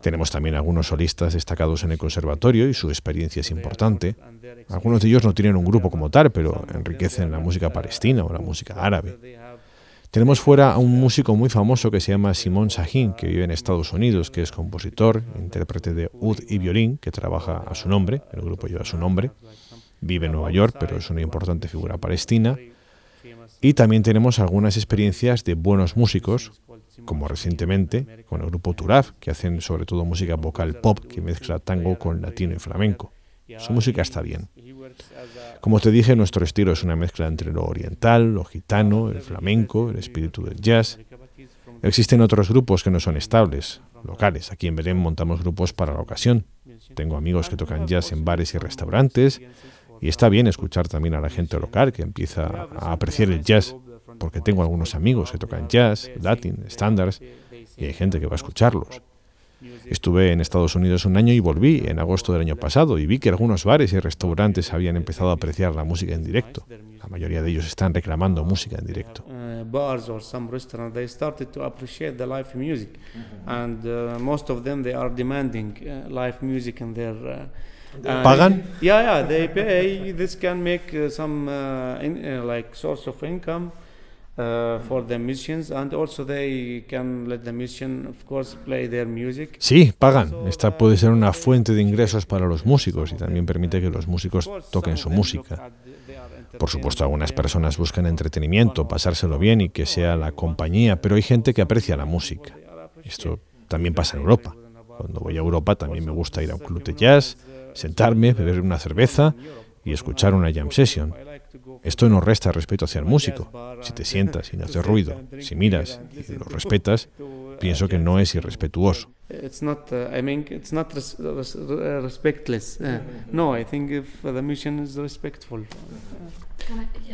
Tenemos también algunos solistas destacados en el conservatorio y su experiencia es importante. Algunos de ellos no tienen un grupo como tal, pero enriquecen la música palestina o la música árabe. Tenemos fuera a un músico muy famoso que se llama Simon Sahin, que vive en Estados Unidos, que es compositor, intérprete de oud y violín, que trabaja a su nombre, el grupo lleva su nombre. Vive en Nueva York, pero es una importante figura palestina. Y también tenemos algunas experiencias de buenos músicos, como recientemente con el grupo Turaf, que hacen sobre todo música vocal pop que mezcla tango con latino y flamenco. Su música está bien. Como te dije, nuestro estilo es una mezcla entre lo oriental, lo gitano, el flamenco, el espíritu del jazz. Existen otros grupos que no son estables, locales. Aquí en Belén montamos grupos para la ocasión. Tengo amigos que tocan jazz en bares y restaurantes y está bien escuchar también a la gente local que empieza a apreciar el jazz, porque tengo algunos amigos que tocan jazz, latin, estándares y hay gente que va a escucharlos. Estuve en Estados Unidos un año y volví en agosto del año pasado y vi que algunos bares y restaurantes habían empezado a apreciar la música en directo. La mayoría de ellos están reclamando música en directo. Uh, bars or some restaurant, they started to appreciate the live music, and uh, most of them they are demanding uh, live music in their. ¿Pagan? Yeah, yeah, they pay. This can make some like source of income. Sí, pagan. Esta puede ser una fuente de ingresos para los músicos y también permite que los músicos toquen su música. Por supuesto, algunas personas buscan entretenimiento, pasárselo bien y que sea la compañía, pero hay gente que aprecia la música. Esto también pasa en Europa. Cuando voy a Europa también me gusta ir a un club de jazz, sentarme, beber una cerveza y escuchar una jam session. Esto no resta respeto hacia el músico. Si te sientas y no haces ruido, si miras y lo respetas, pienso que no es irrespetuoso. no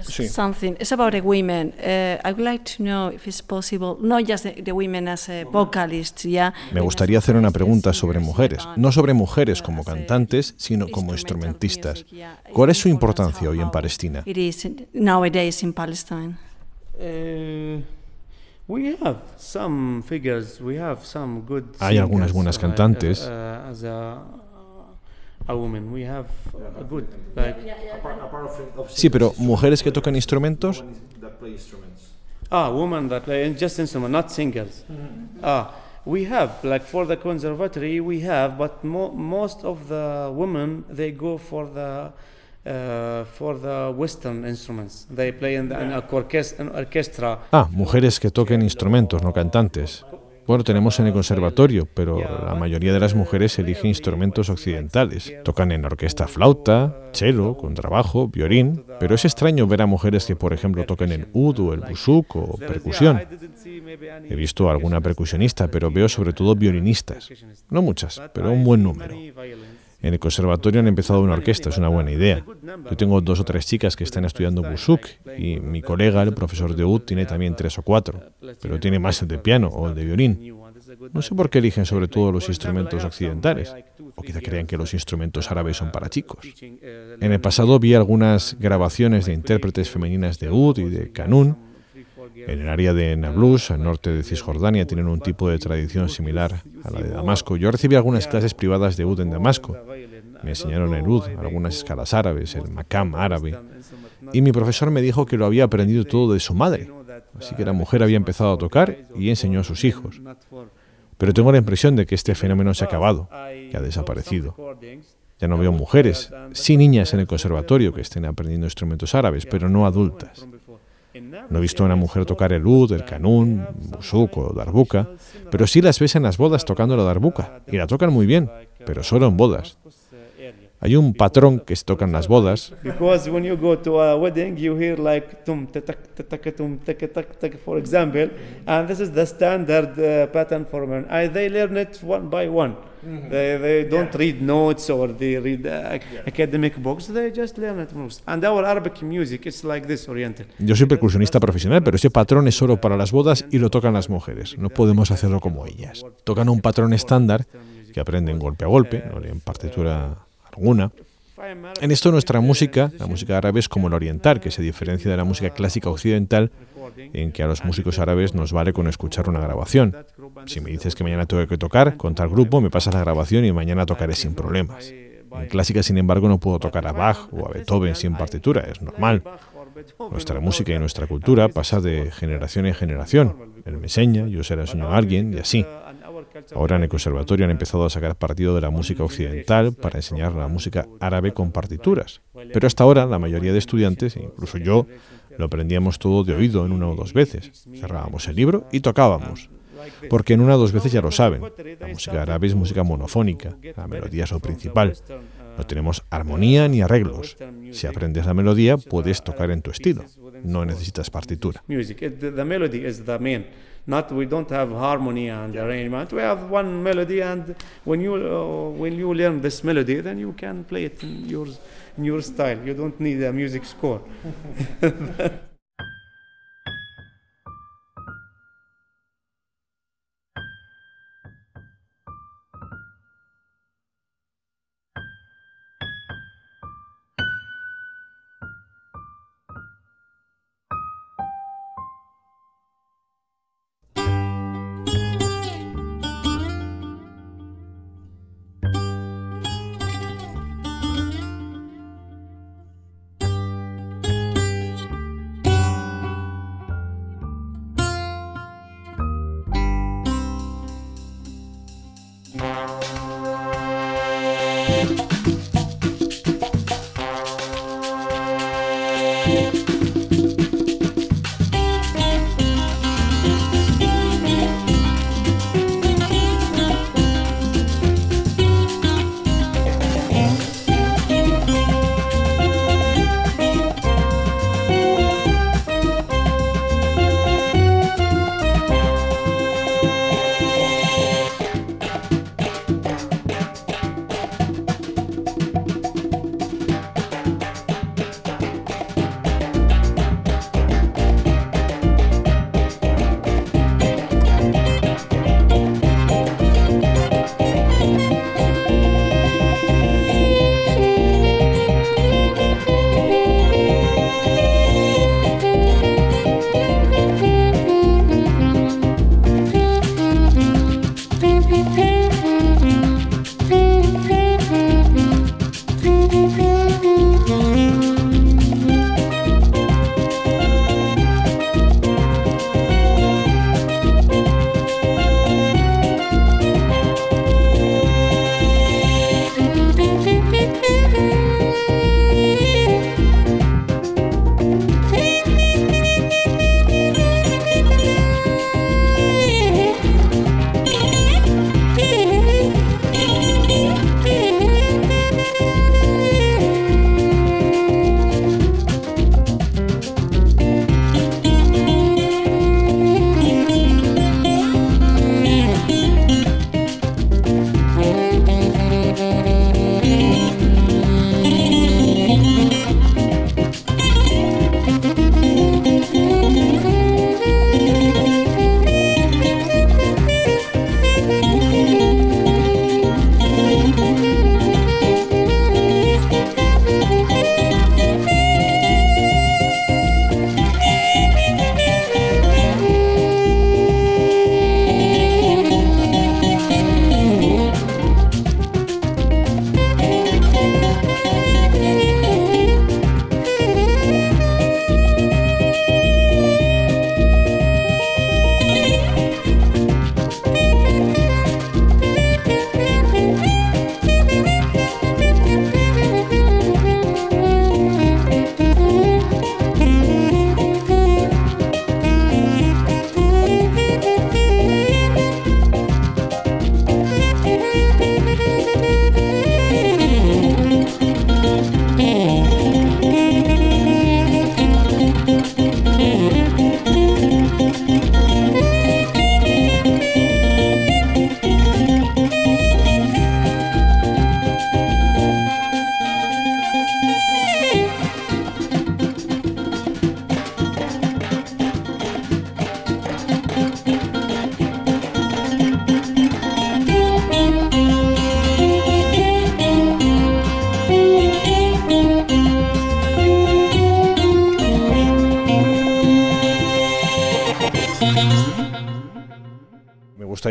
Sí. something. It's about the women. Uh, I would like to know if it's possible, not just the, the women as a vocalist, yeah. Me gustaría hacer una pregunta sobre mujeres, no sobre mujeres como cantantes, sino como instrumentistas. ¿Cuál es su importancia hoy en Palestina? It is nowadays in Palestine. Uh, we have some figures. We have some good. Hay algunas singers, buenas uh, cantantes. Uh, as a, a woman, we have a good like. Sí, pero mujeres que tocan instrumentos, Ah, women that play in just instrument, not singers. Ah, we have like for the conservatory we have, but mo- most of the women they go for the. Uh, for the Western instruments, they play in, the, in a orchestra, an orchestra ah, mujeres que toquen instrumentos, no cantantes. Bueno, tenemos en el conservatorio, pero la mayoría de las mujeres eligen instrumentos occidentales. Tocan en orquesta flauta, cello, contrabajo, violín, pero es extraño ver a mujeres que, por ejemplo, toquen en oud o el busuk o percusión. He visto alguna percusionista, pero veo sobre todo violinistas. No muchas, pero un buen número. En el conservatorio han empezado una orquesta, es una buena idea. Yo tengo dos o tres chicas que están estudiando busuk y mi colega, el profesor de UD, tiene también tres o cuatro, pero tiene más el de piano o el de violín. No sé por qué eligen sobre todo los instrumentos occidentales, o quizá crean que los instrumentos árabes son para chicos. En el pasado vi algunas grabaciones de intérpretes femeninas de UD y de Kanun. En el área de Nablus, al norte de Cisjordania, tienen un tipo de tradición similar a la de Damasco. Yo recibí algunas clases privadas de UD en Damasco. Me enseñaron el UD, algunas escalas árabes, el makam árabe. Y mi profesor me dijo que lo había aprendido todo de su madre. Así que la mujer había empezado a tocar y enseñó a sus hijos. Pero tengo la impresión de que este fenómeno se ha acabado, que ha desaparecido. Ya no veo mujeres, sí niñas en el conservatorio que estén aprendiendo instrumentos árabes, pero no adultas. No he visto a una mujer tocar el ud, el canún, busuk o darbuka, pero sí las ves en las bodas tocando la darbuka, y la tocan muy bien, pero solo en bodas. Hay un patrón que se toca en las bodas. Because when you go to a wedding, you hear like tum tatak tatak tum tak tak tak for example, and this is the standard uh, pattern for men. I, they learn it one by one. They, they don't read notes or they read uh, academic books. They just learn it most. And our Arabic music is like this, Oriental. Yo soy percusionista profesional, pero ese patrón es solo para las bodas y lo tocan las mujeres. No podemos hacerlo como ellas. Tocan un patrón estándar que aprenden golpe a golpe, no leen partitura En esto nuestra música, la música árabe es como la oriental, que se diferencia de la música clásica occidental, en que a los músicos árabes nos vale con escuchar una grabación. Si me dices que mañana tengo que tocar con tal grupo, me pasas la grabación y mañana tocaré sin problemas. En clásica, sin embargo, no puedo tocar a Bach o a Beethoven sin partitura, es normal. Nuestra música y nuestra cultura pasa de generación en generación. Él me enseña, yo se la enseño a alguien y así. Ahora en el conservatorio han empezado a sacar partido de la música occidental para enseñar la música árabe con partituras. Pero hasta ahora la mayoría de estudiantes, incluso yo, lo aprendíamos todo de oído en una o dos veces. Cerrábamos el libro y tocábamos. Porque en una o dos veces ya lo saben. La música árabe es música monofónica, la melodía es lo principal. No tenemos armonía ni arreglos. Si aprendes la melodía, puedes tocar en tu estilo. No necesitas partitura. Music, it, the, the melody is the main. Not we don't have harmony and arrangement. We have one melody, and when you uh, when you learn this melody, then you can play it in your in your style. You don't need a music score.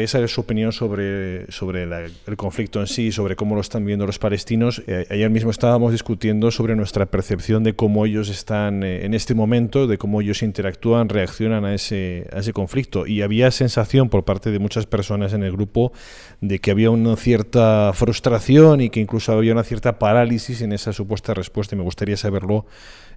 gustaría saber su opinión sobre, sobre la- el conflicto en sí, sobre cómo lo están viendo los palestinos. Eh, ayer mismo estábamos discutiendo sobre nuestra percepción de cómo ellos están eh, en este momento, de cómo ellos interactúan, reaccionan a ese, a ese conflicto. Y había sensación por parte de muchas personas en el grupo de que había una cierta frustración y que incluso había una cierta parálisis en esa supuesta respuesta. Y me gustaría saberlo,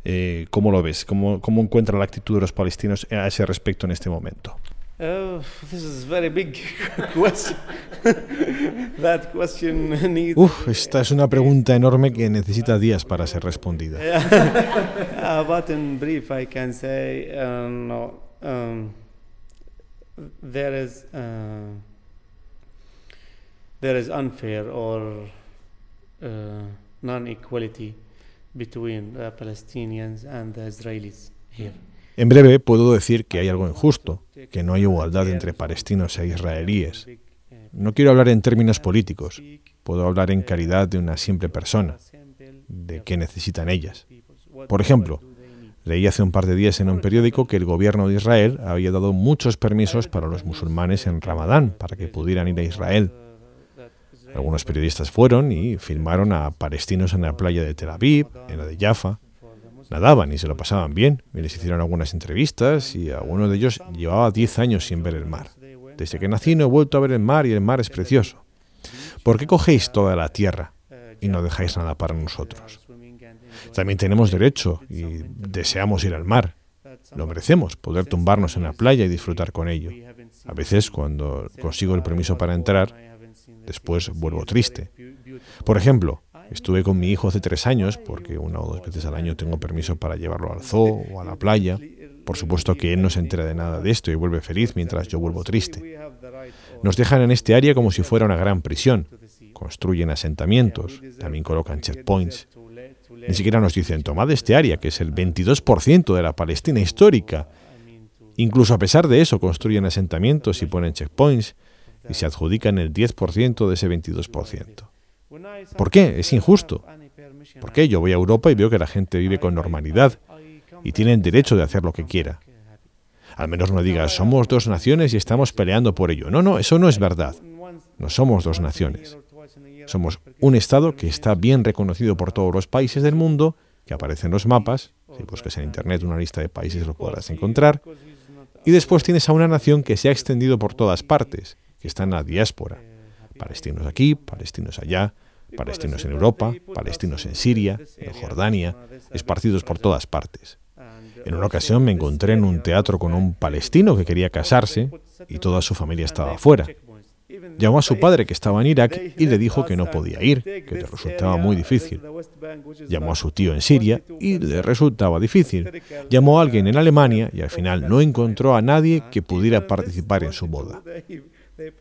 eh, cómo lo ves, cómo, cómo encuentra la actitud de los palestinos a ese respecto en este momento. Oh, this is a very big question. that question needs. Uf, esta es una pregunta enorme que necesita días para ser respondida. uh, but in brief, I can say uh, no. Um, there is uh, there is unfair or uh, non-equality between the Palestinians and the Israelis here. En breve puedo decir que hay algo injusto, que no hay igualdad entre palestinos e israelíes. No quiero hablar en términos políticos, puedo hablar en calidad de una simple persona, de qué necesitan ellas. Por ejemplo, leí hace un par de días en un periódico que el gobierno de Israel había dado muchos permisos para los musulmanes en Ramadán, para que pudieran ir a Israel. Algunos periodistas fueron y filmaron a palestinos en la playa de Tel Aviv, en la de Jaffa. Nadaban y se lo pasaban bien. Y les hicieron algunas entrevistas y alguno de ellos llevaba 10 años sin ver el mar. Desde que nací no he vuelto a ver el mar y el mar es precioso. ¿Por qué cogéis toda la tierra y no dejáis nada para nosotros? También tenemos derecho y deseamos ir al mar. Lo merecemos, poder tumbarnos en la playa y disfrutar con ello. A veces, cuando consigo el permiso para entrar, después vuelvo triste. Por ejemplo, estuve con mi hijo hace tres años, porque una o dos veces al año tengo permiso para llevarlo al zoo o a la playa. Por supuesto que él no se entera de nada de esto y vuelve feliz mientras yo vuelvo triste. Nos dejan en este área como si fuera una gran prisión. Construyen asentamientos, también colocan checkpoints. Ni siquiera nos dicen, tomad este área, que es el 22% de la Palestina histórica. Incluso a pesar de eso, construyen asentamientos y ponen checkpoints y se adjudican el 10% de ese 22%. ¿Por qué? Es injusto. ¿Por qué? Yo voy a Europa y veo que la gente vive con normalidad y tienen derecho de hacer lo que quiera. Al menos no digas, somos dos naciones y estamos peleando por ello. No, no, eso no es verdad. No somos dos naciones. Somos un Estado que está bien reconocido por todos los países del mundo, que aparece en los mapas. Si buscas en Internet una lista de países lo podrás encontrar. Y después tienes a una nación que se ha extendido por todas partes, que está en la diáspora. Palestinos aquí, palestinos allá, palestinos en Europa, palestinos en Siria, en Jordania, esparcidos por todas partes. En una ocasión me encontré en un teatro con un palestino que quería casarse y toda su familia estaba afuera. Llamó a su padre que estaba en Irak y le dijo que no podía ir, que le resultaba muy difícil. Llamó a su tío en Siria y le resultaba difícil. Llamó a alguien en Alemania y al final no encontró a nadie que pudiera participar en su boda.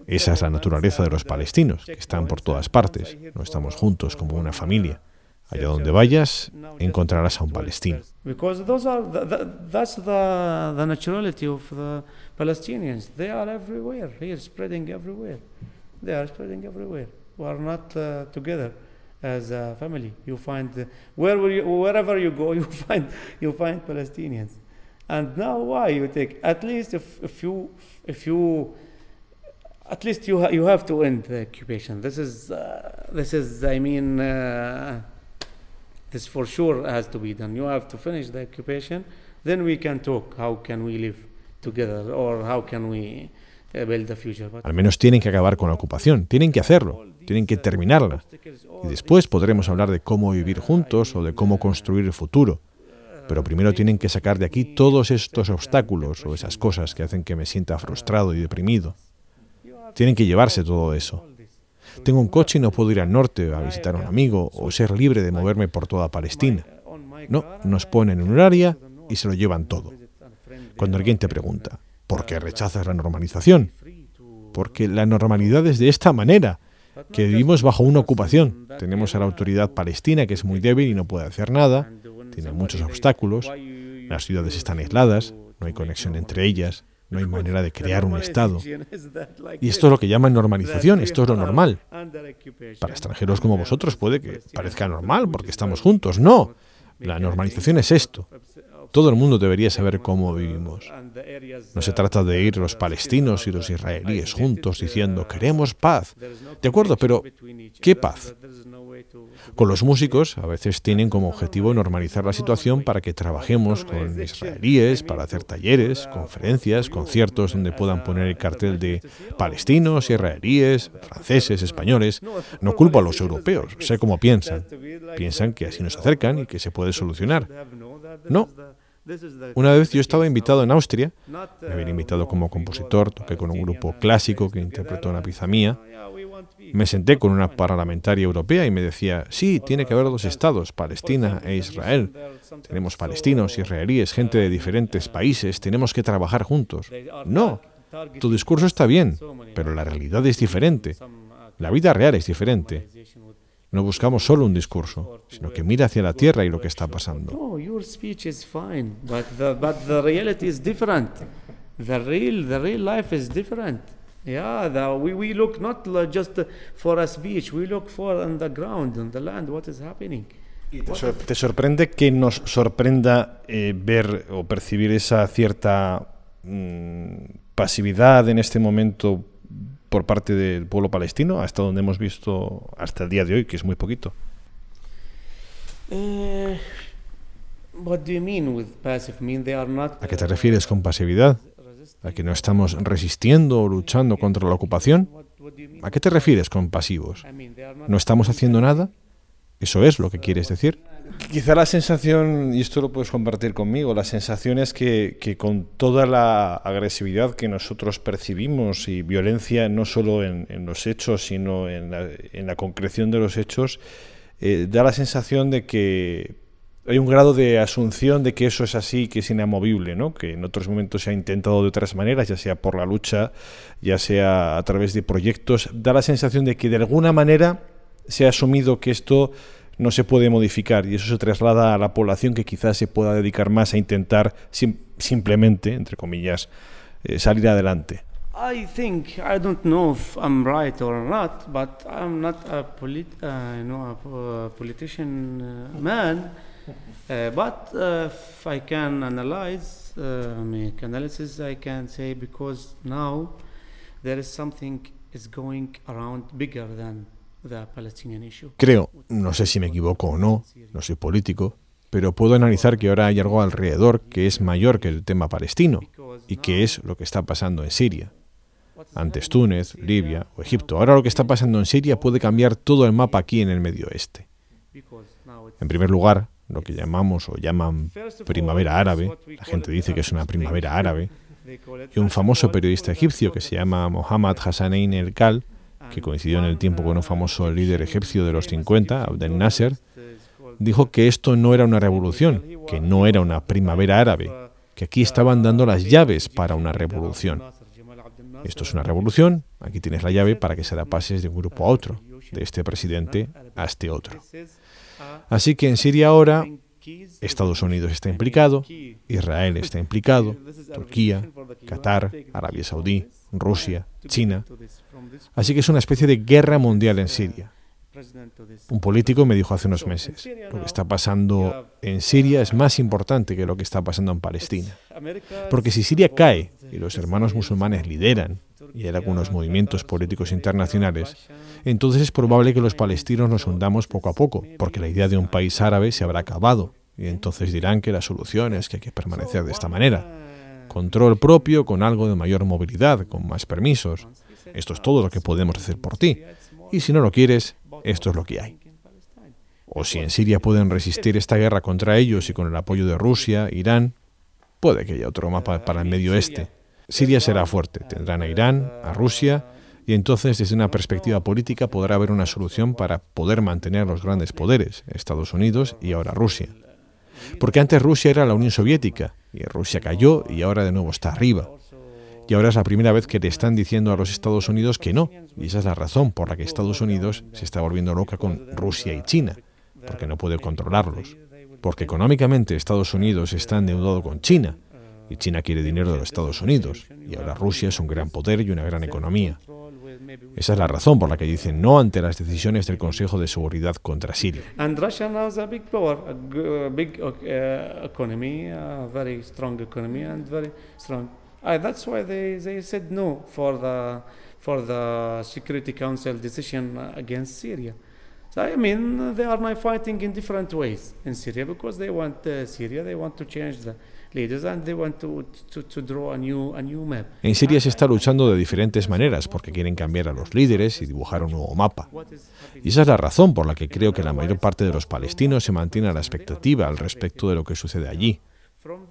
Esa es la naturaleza de los palestinos, que están por todas partes. No estamos juntos como una familia. Allá donde vayas, encontrarás a un palestino. Because those are the, naturality of the Palestinians. They are spreading everywhere. They are spreading everywhere. We are not uh, together as a family. You find uh, you, wherever you go, you find you find Palestinians. And now, why you take at least if, if you if at least you ha- you have to end the occupation. This is uh, this is I mean. Uh, this for sure has to be done. You have to finish the occupation, then we can talk. How can we live together, or how can we uh, build the future? Al menos tienen que acabar con la ocupación, tienen que hacerlo, tienen que terminarla. Y después podremos hablar de cómo vivir juntos o de cómo construir el futuro. Pero primero tienen que sacar de aquí todos estos obstáculos o esas cosas que hacen que me sienta frustrado y deprimido. Tienen que llevarse todo eso. Tengo un coche y no puedo ir al norte a visitar a un amigo o ser libre de moverme por toda Palestina. No, nos ponen en un área y se lo llevan todo. Cuando alguien te pregunta, ¿por qué rechazas la normalización? Porque la normalidad es de esta manera, que vivimos bajo una ocupación. Tenemos a la autoridad palestina que es muy débil y no puede hacer nada, tiene muchos obstáculos, las ciudades están aisladas, no hay conexión entre ellas, no hay manera de crear un Estado. Y esto es lo que llaman normalización, esto es lo normal. Para extranjeros como vosotros puede que parezca normal porque estamos juntos. No, la normalización es esto. Todo el mundo debería saber cómo vivimos. No se trata de ir los palestinos y los israelíes juntos diciendo queremos paz. De acuerdo, pero ¿qué paz? Con los músicos a veces tienen como objetivo normalizar la situación para que trabajemos con israelíes, para hacer talleres, conferencias, conciertos donde puedan poner el cartel de palestinos, israelíes, franceses, españoles. No culpo a los europeos, sé cómo piensan. Piensan que así nos acercan y que se puede solucionar. No. Una vez yo estaba invitado en Austria, me habían invitado como compositor, toqué con un grupo clásico que interpretó una pieza mía. Me senté con una parlamentaria europea y me decía, sí, tiene que haber dos estados, Palestina e Israel. Tenemos palestinos, israelíes, gente de diferentes países, tenemos que trabajar juntos. No, tu discurso está bien, pero la realidad es diferente. La vida real es diferente. No buscamos solo un discurso, sino que mira hacia la tierra y lo que está pasando. No, your speech is fine, but the, but the reality is different. The real, the real life is different. Yeah, the, we, we look not just for a speech, we look for on the ground, on the land, what is happening. ¿Te, sor- te sorprende que nos sorprenda eh, ver o percibir esa cierta mm, pasividad en este momento por parte del pueblo palestino, hasta donde hemos visto hasta el día de hoy, que es muy poquito? Not. ¿A qué te refieres con pasividad? ¿A que no estamos resistiendo o luchando contra la ocupación? ¿A qué te refieres con pasivos? ¿No estamos haciendo nada? ¿Eso es lo que quieres decir? Quizá la sensación, y esto lo puedes compartir conmigo, la sensación es que, con toda la agresividad que nosotros percibimos y violencia no solo en, los hechos, sino en la, en la concreción de los hechos, eh, da la sensación de que hay un grado de asunción de que eso es así, que es inamovible, ¿no? que en otros momentos se ha intentado de otras maneras, ya sea por la lucha, ya sea a través de proyectos, da la sensación de que de alguna manera se ha asumido que esto no se puede modificar y eso se traslada a la población que quizás se pueda dedicar más a intentar sim- simplemente, entre comillas, eh, salir adelante. I think I don't know if I'm right or not, but I'm not a polit, uh, you know, a po- politician uh, man. Uh, but uh, if I can analyze, uh, make analysis, I can say because now there is something is going around bigger than. Creo, no sé si me equivoco o no, no soy político, pero puedo analizar que ahora hay algo alrededor que es mayor que el tema palestino y que es lo que está pasando en Siria. Antes Túnez, Libia o Egipto. Ahora lo que está pasando en Siria puede cambiar todo el mapa aquí en el Medio Oeste. En primer lugar, lo que llamamos o llaman primavera árabe, la gente dice que es una primavera árabe, y un famoso periodista egipcio que se llama Mohammad Hassanein el-Kal, que coincidió en el tiempo con un famoso líder egipcio de los 50, Abdel Nasser, dijo que esto no era una revolución, que no era una primavera árabe, que aquí estaban dando las llaves para una revolución. Esto es una revolución, aquí tienes la llave para que se la pases de un grupo a otro, de este presidente a este otro. Así que en Siria ahora Estados Unidos está implicado, Israel está implicado, Turquía, Qatar, Arabia Saudí, Rusia, China. Así que es una especie de guerra mundial en Siria. Un político me dijo hace unos meses, lo que está pasando en Siria es más importante que lo que está pasando en Palestina. Porque si Siria cae y los hermanos musulmanes lideran, y hay algunos movimientos políticos internacionales, entonces es probable que los palestinos nos hundamos poco a poco, porque la idea de un país árabe se habrá acabado, y entonces dirán que la solución es que hay que permanecer de esta manera. Control propio con algo de mayor movilidad, con más permisos. Esto es todo lo que podemos hacer por ti. Y si no lo quieres, esto es lo que hay. O si en Siria pueden resistir esta guerra contra ellos y con el apoyo de Rusia, Irán, puede que haya otro mapa para el Medio Oeste. Siria será fuerte, tendrán a Irán, a Rusia, y entonces desde una perspectiva política podrá haber una solución para poder mantener los grandes poderes, Estados Unidos y ahora Rusia. Porque antes Rusia era la Unión Soviética, y Rusia cayó y ahora de nuevo está arriba. Y ahora es la primera vez que le están diciendo a los Estados Unidos que no. Y esa es la razón por la que Estados Unidos se está volviendo loca con Rusia y China, porque no puede controlarlos. Porque económicamente Estados Unidos está endeudado con China, y China quiere dinero de los Estados Unidos, y ahora Rusia es un gran poder y una gran economía. Esa es la razón por la que dicen no ante las decisiones del Consejo de Seguridad contra Siria. And Russia now is a big power, a big uh, economy, a very strong economy, and very strong. That's why they, said no for the for the Security Council decision against Syria. So I mean, they are now fighting in different ways in Syria because they want uh, Syria, they want to change the leaders, and they want to, to, to draw a new a new map. En Siria se está luchando de diferentes maneras porque quieren cambiar a los líderes y dibujar un nuevo mapa. Y esa es la razón por la que creo que la mayor parte de los palestinos se mantiene a la expectativa al respecto de lo que sucede allí.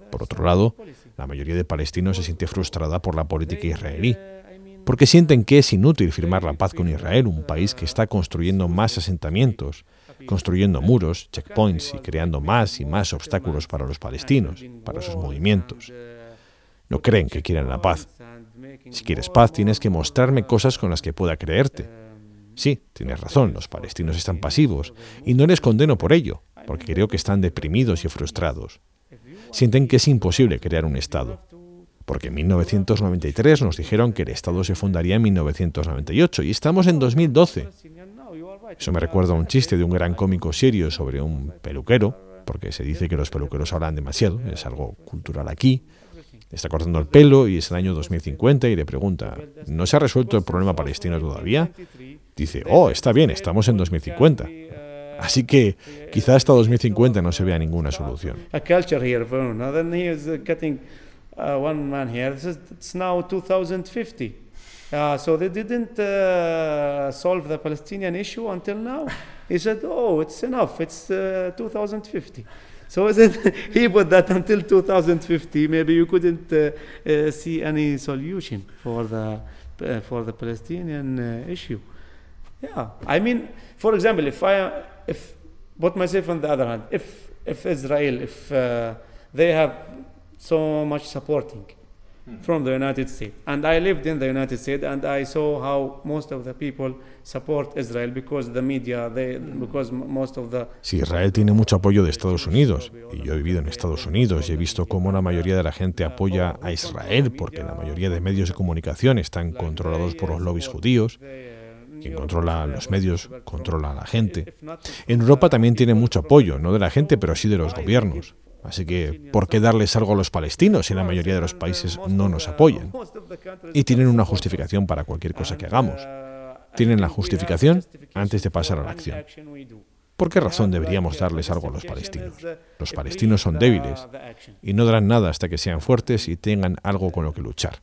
Por otro lado, la mayoría de palestinos se siente frustrada por la política israelí, porque sienten que es inútil firmar la paz con Israel, un país que está construyendo más asentamientos, construyendo muros, checkpoints y creando más y más obstáculos para los palestinos, para sus movimientos. No creen que quieran la paz. Si quieres paz, tienes que mostrarme cosas con las que pueda creerte. Sí, tienes razón, los palestinos están pasivos, y no les condeno por ello, porque creo que están deprimidos y frustrados. Sienten que es imposible crear un Estado, porque en 1993 nos dijeron que el Estado se fundaría en 1998, y estamos en 2012. Eso me recuerda a un chiste de un gran cómico serio sobre un peluquero, porque se dice que los peluqueros hablan demasiado, es algo cultural aquí. Está cortando el pelo y es el año 2050 y le pregunta, ¿no se ha resuelto el problema palestino todavía? Dice, oh, está bien, estamos en 2050. Así que quizá hasta 2050 no se vea ninguna solución. Uh, getting one man here. This is, it's now 2050. So they didn't uh, solve the Palestinian issue until now. He said, "Oh, it's enough. It's uh, 2050." So he put that until 2050. Maybe you couldn't uh, uh, see any solution for the uh, for the Palestinian issue. Yeah, I mean, for example, if I if put myself on the other hand, if if Israel, if they have so much supporting from the United States, and I lived in the United States, and I saw how most of the people support Israel because the media, because most of the Israel tiene mucho apoyo de Estados Unidos, y yo he vivido en Estados Unidos y he visto cómo la mayoría de la gente apoya a Israel, porque la mayoría de medios de comunicación están controlados por los lobbies judíos, quien controla los medios controla a la gente. En Europa también tiene mucho apoyo, no de la gente, pero sí de los gobiernos. Así que, ¿por qué darles algo a los palestinos si la mayoría de los países no nos apoyan? Y tienen una justificación para cualquier cosa que hagamos. Tienen la justificación antes de pasar a la acción. ¿Por qué razón deberíamos darles algo a los palestinos? Los palestinos son débiles y no darán nada hasta que sean fuertes y tengan algo con lo que luchar.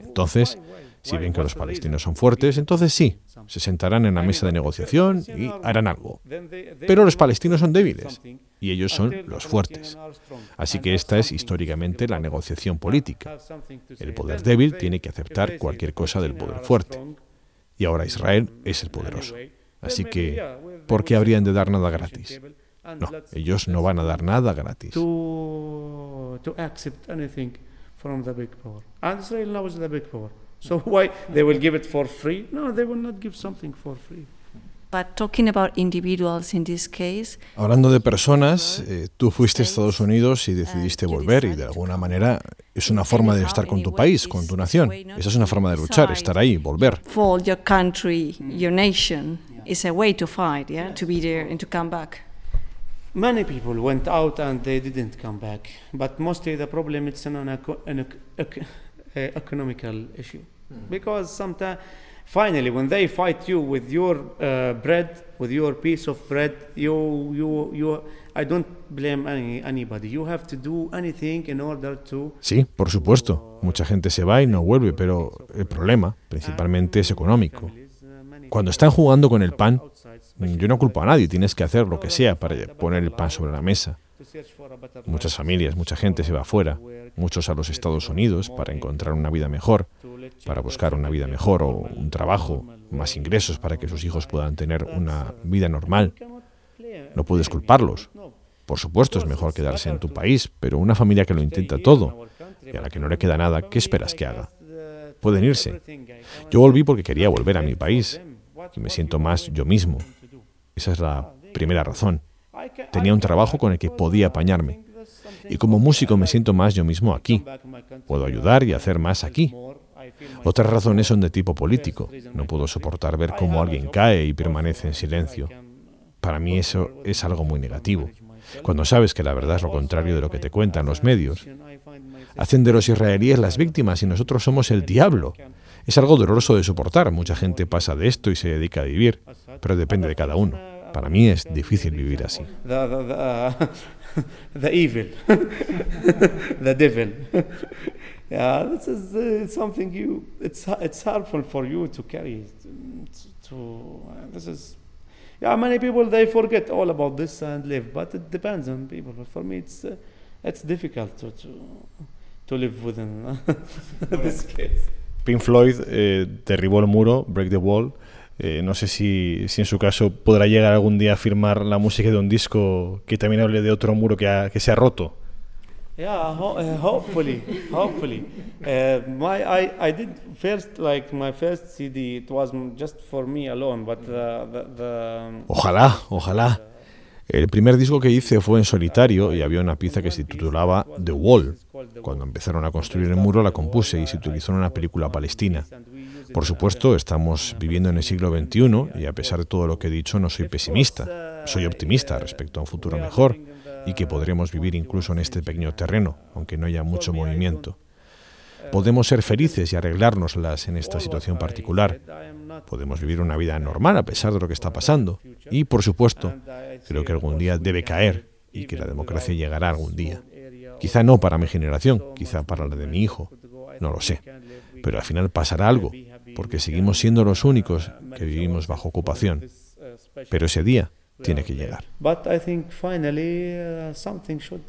Entonces, si ven que los palestinos son fuertes, entonces sí, se sentarán en la mesa de negociación y harán algo. Pero los palestinos son débiles y ellos son los fuertes. Así que esta es históricamente la negociación política. El poder débil tiene que aceptar cualquier cosa del poder fuerte. Y ahora Israel es el poderoso. Así que, ¿por qué habrían de dar nada gratis? No, ellos no van a dar nada gratis. to to accept anything from the big power. And Israel now is the big power. So why they will give it for free? No, they will not give something for free. But talking about individuals in this case, Hablando de personas, eh, tú fuiste a Estados Unidos y decidiste volver y de alguna manera es una forma de estar con tu país, con tu nación. Esa es una forma de luchar, estar ahí, volver. for your country, your nation, is a way to fight, yeah, to be there and to come back. Many people went out and they didn't come back, but mostly the problem it's an, eco- an ec- ec- uh, economical issue because sometimes finally when they fight you with your uh, bread with your piece of bread you you you I don't blame any, anybody you have to do anything in order to Sí, por supuesto. Mucha gente se va y no vuelve, pero el problema principalmente es económico. Cuando están jugando con el pan, yo no culpo a nadie, tienes que hacer lo que sea para poner el pan sobre la mesa. Muchas familias, mucha gente se va afuera, muchos a los Estados Unidos para encontrar una vida mejor, para buscar una vida mejor o un trabajo, más ingresos para que sus hijos puedan tener una vida normal. No puedes culparlos. Por supuesto es mejor quedarse en tu país, pero una familia que lo intenta todo y a la que no le queda nada, ¿qué esperas que haga? Pueden irse. Yo volví porque quería volver a mi país y me siento más yo mismo. Esa es la primera razón. Tenía un trabajo con el que podía apañarme. Y como músico me siento más yo mismo aquí. Puedo ayudar y hacer más aquí. Otras razones son de tipo político. No puedo soportar ver cómo alguien cae y permanece en silencio. Para mí eso es algo muy negativo. Cuando sabes que la verdad es lo contrario de lo que te cuentan los medios, hacen de los israelíes las víctimas y nosotros somos el diablo. Es algo doloroso de soportar. Mucha gente pasa de esto y se dedica a vivir, pero depende de cada uno. Para mí es difícil vivir así. the uh, evil, the devil. yeah, this is uh, something you. It's it's harmful for you to carry. To, to uh, this is. Yeah, many people they forget all about this and live, but it depends on people. But for me, it's uh, it's difficult to to to live within this case. Pink Floyd eh, derribó el muro, Break the Wall. Eh, no sé si, si en su caso podrá llegar algún día a firmar la música de un disco que también hable de otro muro que, ha- que se ha roto. Yeah, ho- uh, hopefully, hopefully. Uh, my I, I did first like my first CD. It was just for me alone, but the the, the um, Ojalá, ojalá. El primer disco que hice fue en solitario y había una pieza que se titulaba The Wall. Cuando empezaron a construir el muro la compuse y se utilizó en una película palestina. Por supuesto, estamos viviendo en el siglo XXI y a pesar de todo lo que he dicho no soy pesimista. Soy optimista respecto a un futuro mejor y que podremos vivir incluso en este pequeño terreno, aunque no haya mucho movimiento. Podemos ser felices y arreglárnoslas en esta situación particular. Podemos vivir una vida normal a pesar de lo que está pasando. Y, por supuesto, creo que algún día debe caer y que la democracia llegará algún día. Quizá no para mi generación, quizá para la de mi hijo, no lo sé. Pero al final pasará algo, porque seguimos siendo los únicos que vivimos bajo ocupación. Pero ese día tiene que llegar. But I think finally uh, something should